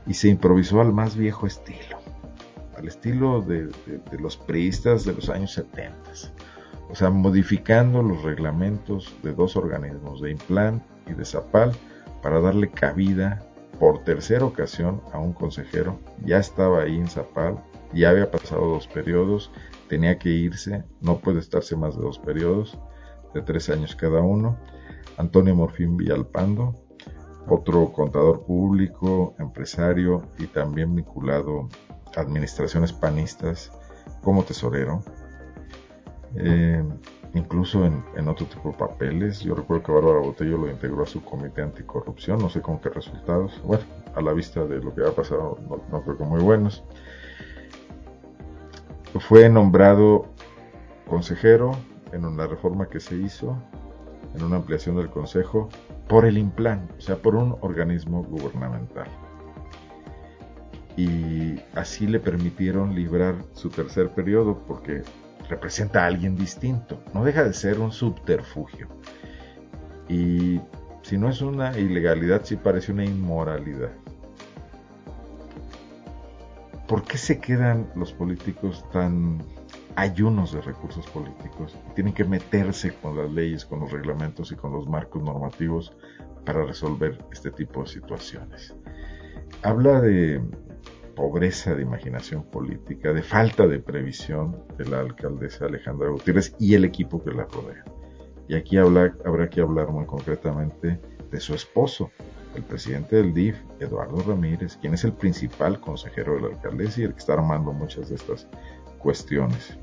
Y se improvisó al más viejo estilo, al estilo de, los priistas de los años 70. O sea, modificando los reglamentos de dos organismos, de Implan y de Zapal, para darle cabida por tercera ocasión a un consejero. Ya estaba ahí en Zapal, ya había pasado dos periodos, tenía que irse, no puede estarse más de dos periodos, de tres años cada uno. Antonio Morfín Villalpando, otro contador público, empresario y también vinculado a administraciones panistas como tesorero. Eh, incluso en, otro tipo de papeles. Yo recuerdo que Bárbara Botello lo integró a su comité anticorrupción, no sé con qué resultados. Bueno, a la vista de lo que ha pasado, no, no creo que muy buenos fue nombrado consejero en una reforma que se hizo, en una ampliación del Consejo, por el IMPLAN, o sea, por un organismo gubernamental. Y así le permitieron librar su tercer periodo porque representa a alguien distinto, no deja de ser un subterfugio. Y si no es una ilegalidad, sí parece una inmoralidad. ¿Por qué se quedan los políticos tan ayunos de recursos políticos? Tienen que meterse con las leyes, con los reglamentos y con los marcos normativos para resolver este tipo de situaciones. Habla de, pobreza de imaginación política, de falta de previsión de la alcaldesa Alejandra Gutiérrez y el equipo que la rodea. Y aquí habrá que hablar muy concretamente de su esposo, el presidente del DIF, Eduardo Ramírez, quien es el principal consejero de la alcaldesa y el que está armando muchas de estas cuestiones.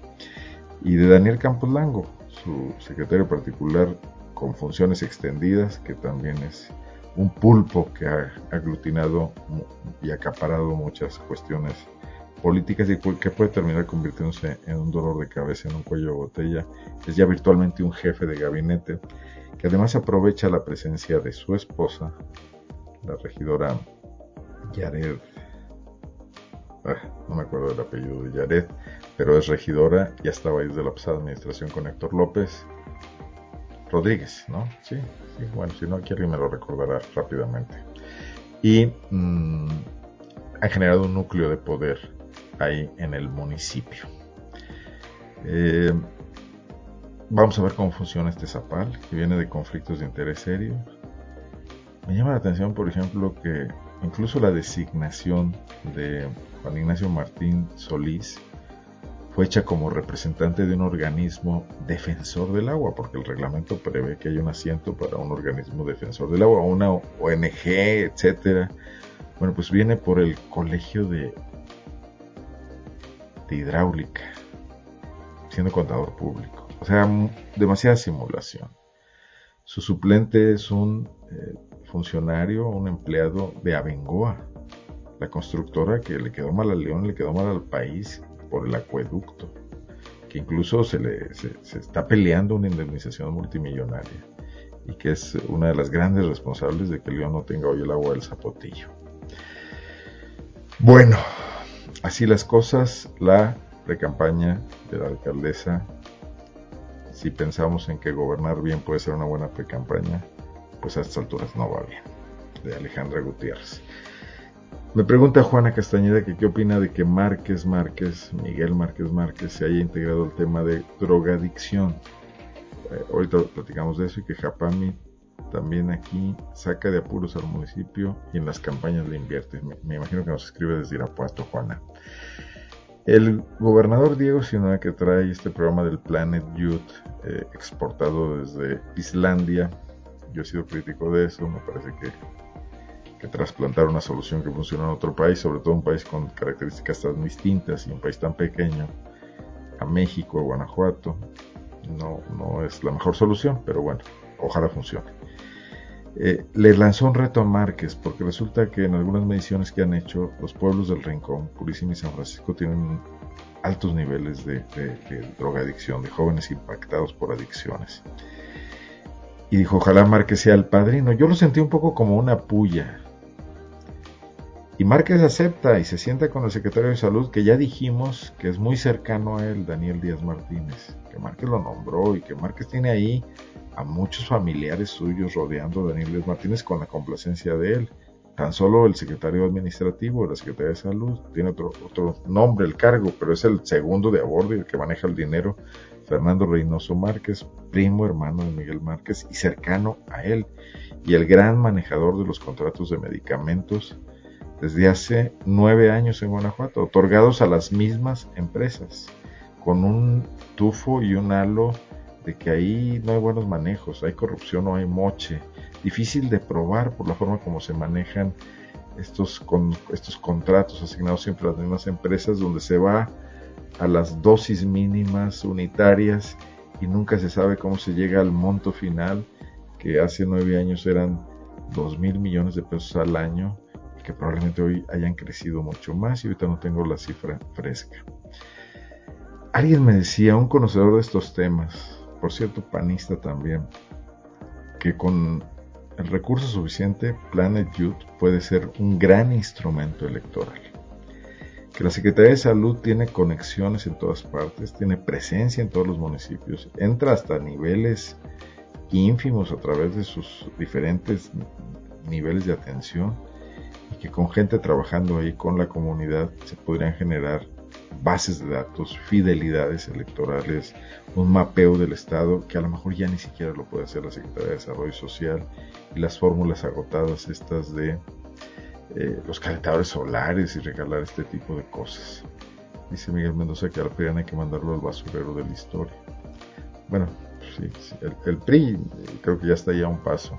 Y de Daniel Campos Lango, su secretario particular con funciones extendidas, que también es un pulpo que ha aglutinado y acaparado muchas cuestiones políticas y que puede terminar convirtiéndose en un dolor de cabeza, en un cuello de botella. Es ya virtualmente un jefe de gabinete que además aprovecha la presencia de su esposa, la regidora Yared. Ah, no me acuerdo del apellido de Yared, pero es regidora, ya estaba ahí desde la pasada administración con Héctor López Rodríguez, ¿no? Sí, sí, bueno, si no, aquí alguien me lo recordará rápidamente. Y mm, ha generado un núcleo de poder ahí en el municipio. Eh, vamos a ver cómo funciona este zapal, que viene de conflictos de interés serios. Me llama la atención, por ejemplo, que incluso la designación de Juan Ignacio Martín Solís fue hecha como representante de un organismo defensor del agua, porque el reglamento prevé que hay un asiento para un organismo defensor del agua, una ONG, etcétera. Bueno, pues viene por el colegio de, hidráulica, siendo contador público. O sea, demasiada simulación. Su suplente es un eh, funcionario, un empleado de Abengoa, la constructora que le quedó mal al León, le quedó mal al país por el acueducto, que incluso se, le, se, está peleando una indemnización multimillonaria y que es una de las grandes responsables de que León no tenga hoy el agua del zapotillo. Bueno, así las cosas, la precampaña de la alcaldesa, si pensamos en que gobernar bien puede ser una buena precampaña, pues a estas alturas no va bien, de Alejandra Gutiérrez. Me pregunta Juana Castañeda que qué opina de que Márquez Márquez, Miguel Márquez Márquez, se haya integrado al tema de drogadicción. Eh, ahorita platicamos de eso y que Japami también aquí saca de apuros al municipio y en las campañas le invierte. Me, imagino que nos escribe desde Irapuato, Juana. El gobernador Diego Sinoa que trae este programa del Planet Youth eh, exportado desde Islandia, yo he sido crítico de eso, me parece que trasplantar una solución que funciona en otro país, sobre todo un país con características tan distintas y un país tan pequeño, a México, a Guanajuato, no, no es la mejor solución, pero bueno, ojalá funcione. Eh, le lanzó un reto a Márquez porque resulta que en algunas mediciones que han hecho los pueblos del Rincón, Purísima y San Francisco tienen altos niveles de, de drogadicción, de jóvenes impactados por adicciones. Y dijo, ojalá Márquez sea el padrino. Yo lo sentí un poco como una puya, y Márquez acepta y se sienta con el secretario de Salud, que ya dijimos que es muy cercano a él, Daniel Díaz Martínez, que Márquez lo nombró y que Márquez tiene ahí a muchos familiares suyos rodeando a Daniel Díaz Martínez con la complacencia de él. Tan solo el secretario administrativo de la Secretaría de Salud tiene otro, otro nombre, el cargo, pero es el segundo de a bordo y el que maneja el dinero, Fernando Reynoso Márquez, primo hermano de Miguel Márquez y cercano a él, y el gran manejador de los contratos de medicamentos desde hace nueve años en Guanajuato, otorgados a las mismas empresas, con un tufo y un halo de que ahí no hay buenos manejos, hay corrupción o hay moche, difícil de probar por la forma como se manejan estos, con, estos contratos asignados siempre a las mismas empresas, donde se va a las dosis mínimas unitarias y nunca se sabe cómo se llega al monto final, que hace nueve años eran dos mil millones de pesos al año que probablemente hoy hayan crecido mucho más y ahorita no tengo la cifra fresca. Alguien me decía, un conocedor de estos temas, por cierto panista también, que con el recurso suficiente Planet Youth puede ser un gran instrumento electoral. Que la Secretaría de Salud tiene conexiones en todas partes, tiene presencia en todos los municipios, entra hasta niveles ínfimos a través de sus diferentes niveles de atención y que con gente trabajando ahí con la comunidad se podrían generar bases de datos, fidelidades electorales, un mapeo del Estado que a lo mejor ya ni siquiera lo puede hacer la Secretaría de Desarrollo Social y las fórmulas agotadas estas de eh, los calentadores solares y regalar este tipo de cosas. Dice Miguel Mendoza que al PRI hay que mandarlo al basurero de la historia. Bueno, sí, el, PRI creo que ya está ya a un paso.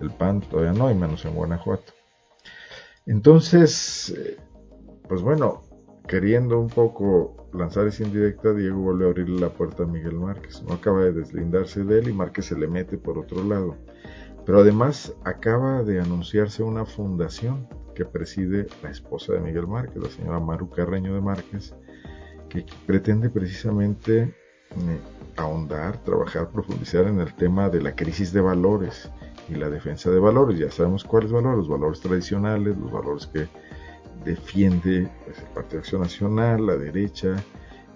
El PAN todavía no, y menos en Guanajuato. Entonces, eh, pues bueno, queriendo un poco lanzar esa indirecta, Diego vuelve a abrirle la puerta a Miguel Márquez. No acaba de deslindarse de él y Márquez se le mete por otro lado. Pero además acaba de anunciarse una fundación que preside la esposa de Miguel Márquez, la señora Maru Carreño de Márquez, que pretende precisamente eh, ahondar, trabajar, profundizar en el tema de la crisis de valores y la defensa de valores. Ya sabemos cuáles valores, los valores tradicionales, los valores que defiende pues, el Partido Acción Nacional, la derecha,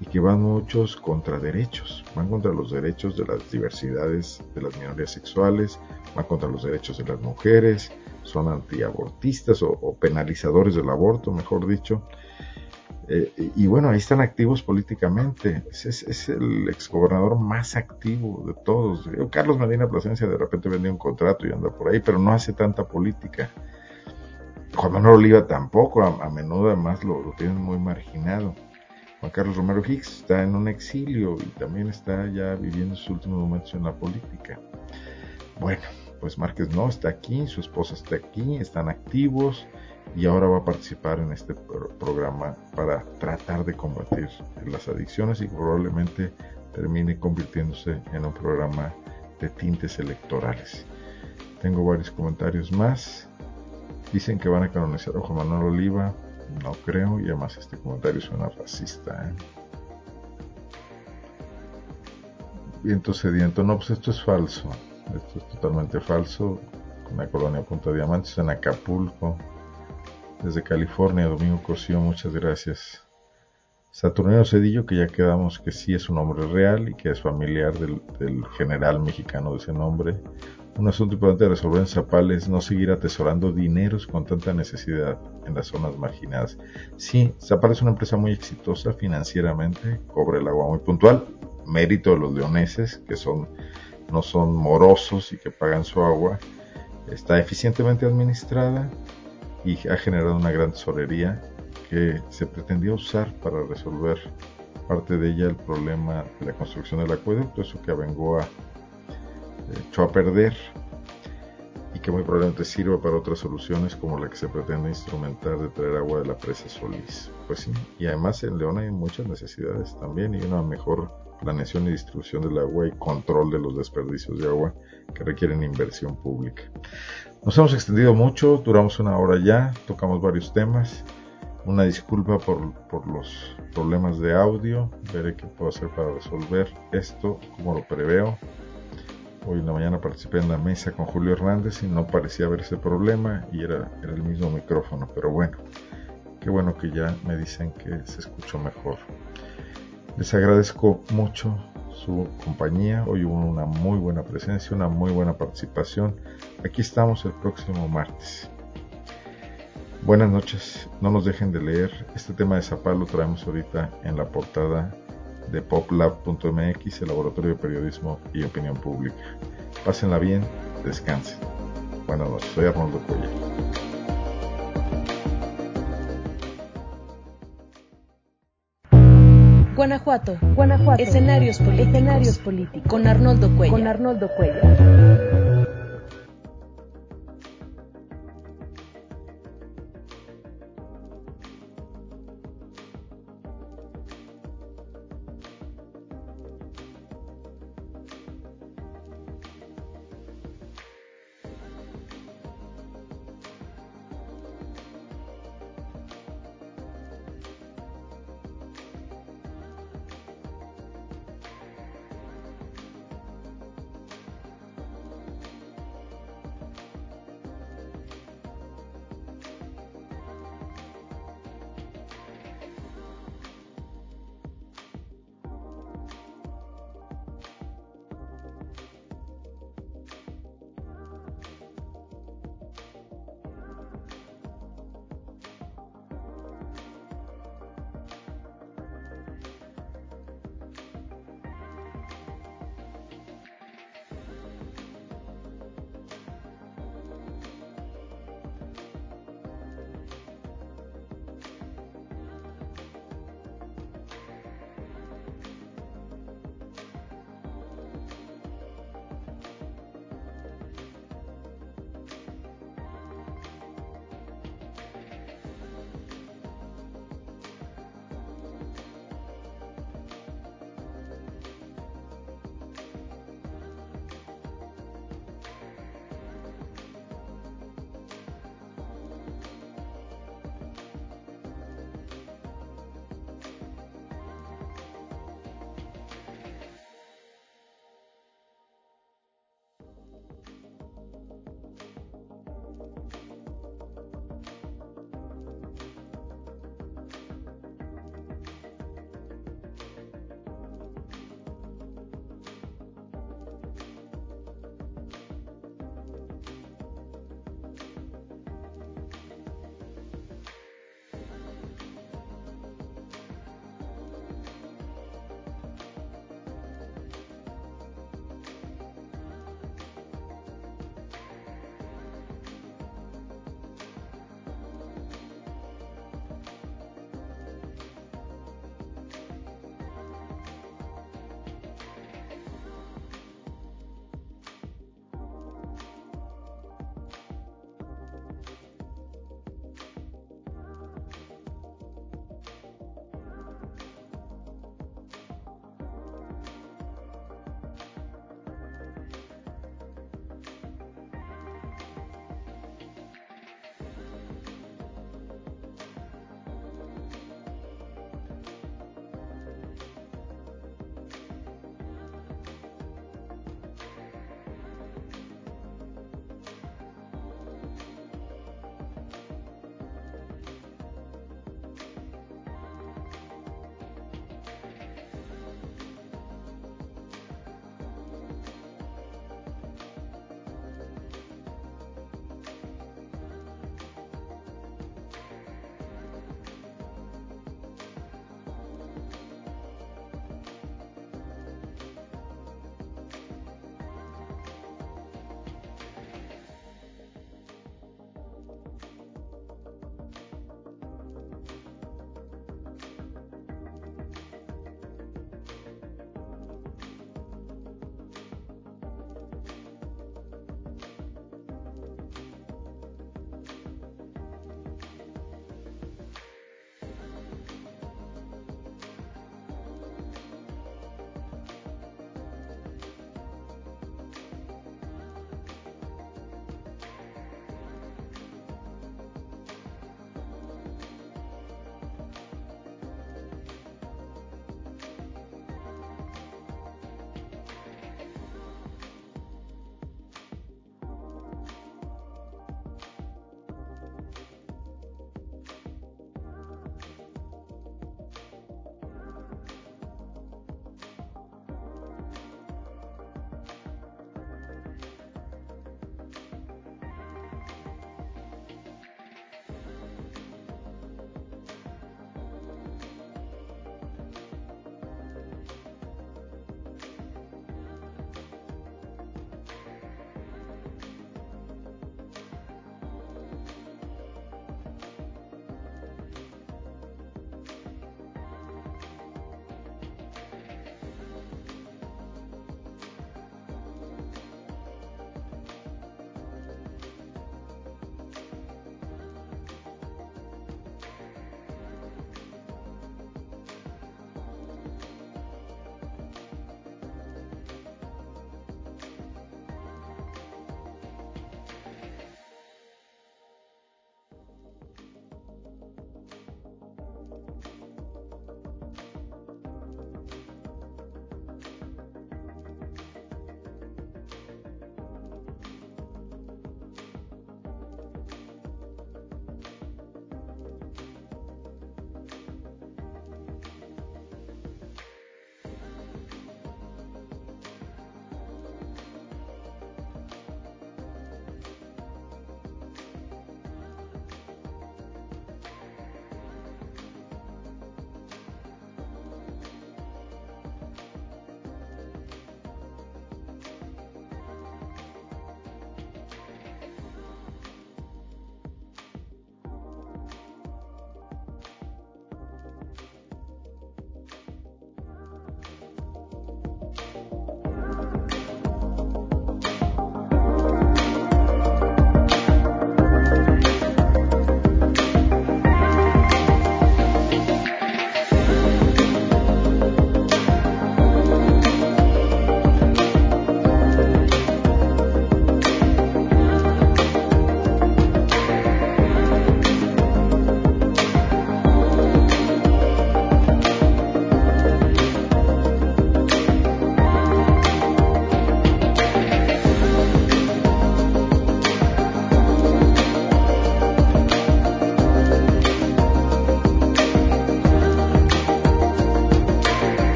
y que van muchos contra derechos, van contra los derechos de las diversidades de las minorías sexuales, van contra los derechos de las mujeres, son antiabortistas o, penalizadores del aborto, mejor dicho. Eh, y, bueno, ahí están activos políticamente. Es, el exgobernador más activo de todos. Carlos Medina Plasencia de repente vendió un contrato y anda por ahí, pero no hace tanta política. Juan Manuel Oliva tampoco, a, menudo además lo, lo, tienen muy marginado. Juan Carlos Romero Hicks está en un exilio y también está ya viviendo sus últimos momentos en la política. Bueno, pues Márquez no está aquí, su esposa está aquí, están activos y ahora va a participar en este programa para tratar de combatir las adicciones y probablemente termine convirtiéndose en un programa de tintes electorales. Tengo varios comentarios más. Dicen que van a canonizar a Juan Manuel Oliva. No creo. Y además este comentario suena racista. ¿eh? Sediento. No, pues esto es falso. Esto es totalmente falso. Una colonia Punta Diamantes en Acapulco. Desde California, Domingo Cosío, muchas gracias. Saturnino Cedillo, que ya quedamos que sí es un hombre real y que es familiar del, general mexicano de ese nombre. Un asunto importante de resolver en Zapal es no seguir atesorando dineros con tanta necesidad en las zonas marginadas. Sí, Zapal es una empresa muy exitosa financieramente, cobra el agua muy puntual, mérito de los leoneses, que son, no son morosos y que pagan su agua. Está eficientemente administrada y ha generado una gran tesorería que se pretendía usar para resolver parte de ella el problema de la construcción del acueducto, eso que avengó a echó a perder y que muy probablemente sirva para otras soluciones como la que se pretende instrumentar de traer agua de la presa Solís. Pues sí, y además en León hay muchas necesidades también y una mejor planeación y distribución del agua y control de los desperdicios de agua que requieren inversión pública. Nos hemos extendido mucho, duramos una hora ya, tocamos varios temas. Una disculpa por, los problemas de audio, veré qué puedo hacer para resolver esto como lo preveo. Hoy en la mañana participé en la mesa con Julio Hernández y no parecía haber ese problema y era, era el mismo micrófono, pero bueno, qué bueno que ya me dicen que se escuchó mejor. Les agradezco mucho su compañía, hoy hubo una muy buena presencia, una muy buena participación. Aquí estamos el próximo martes. Buenas noches, no nos dejen de leer. Este tema de Zapal lo traemos ahorita en la portada de poplab.mx, el laboratorio de periodismo y opinión pública. Pásenla bien, descansen. Buenas noches, soy Arnoldo Cuellar. Guanajuato, Guanajuato, escenarios, escenarios políticos con Arnoldo Cuellar. Con Arnoldo Cuellar.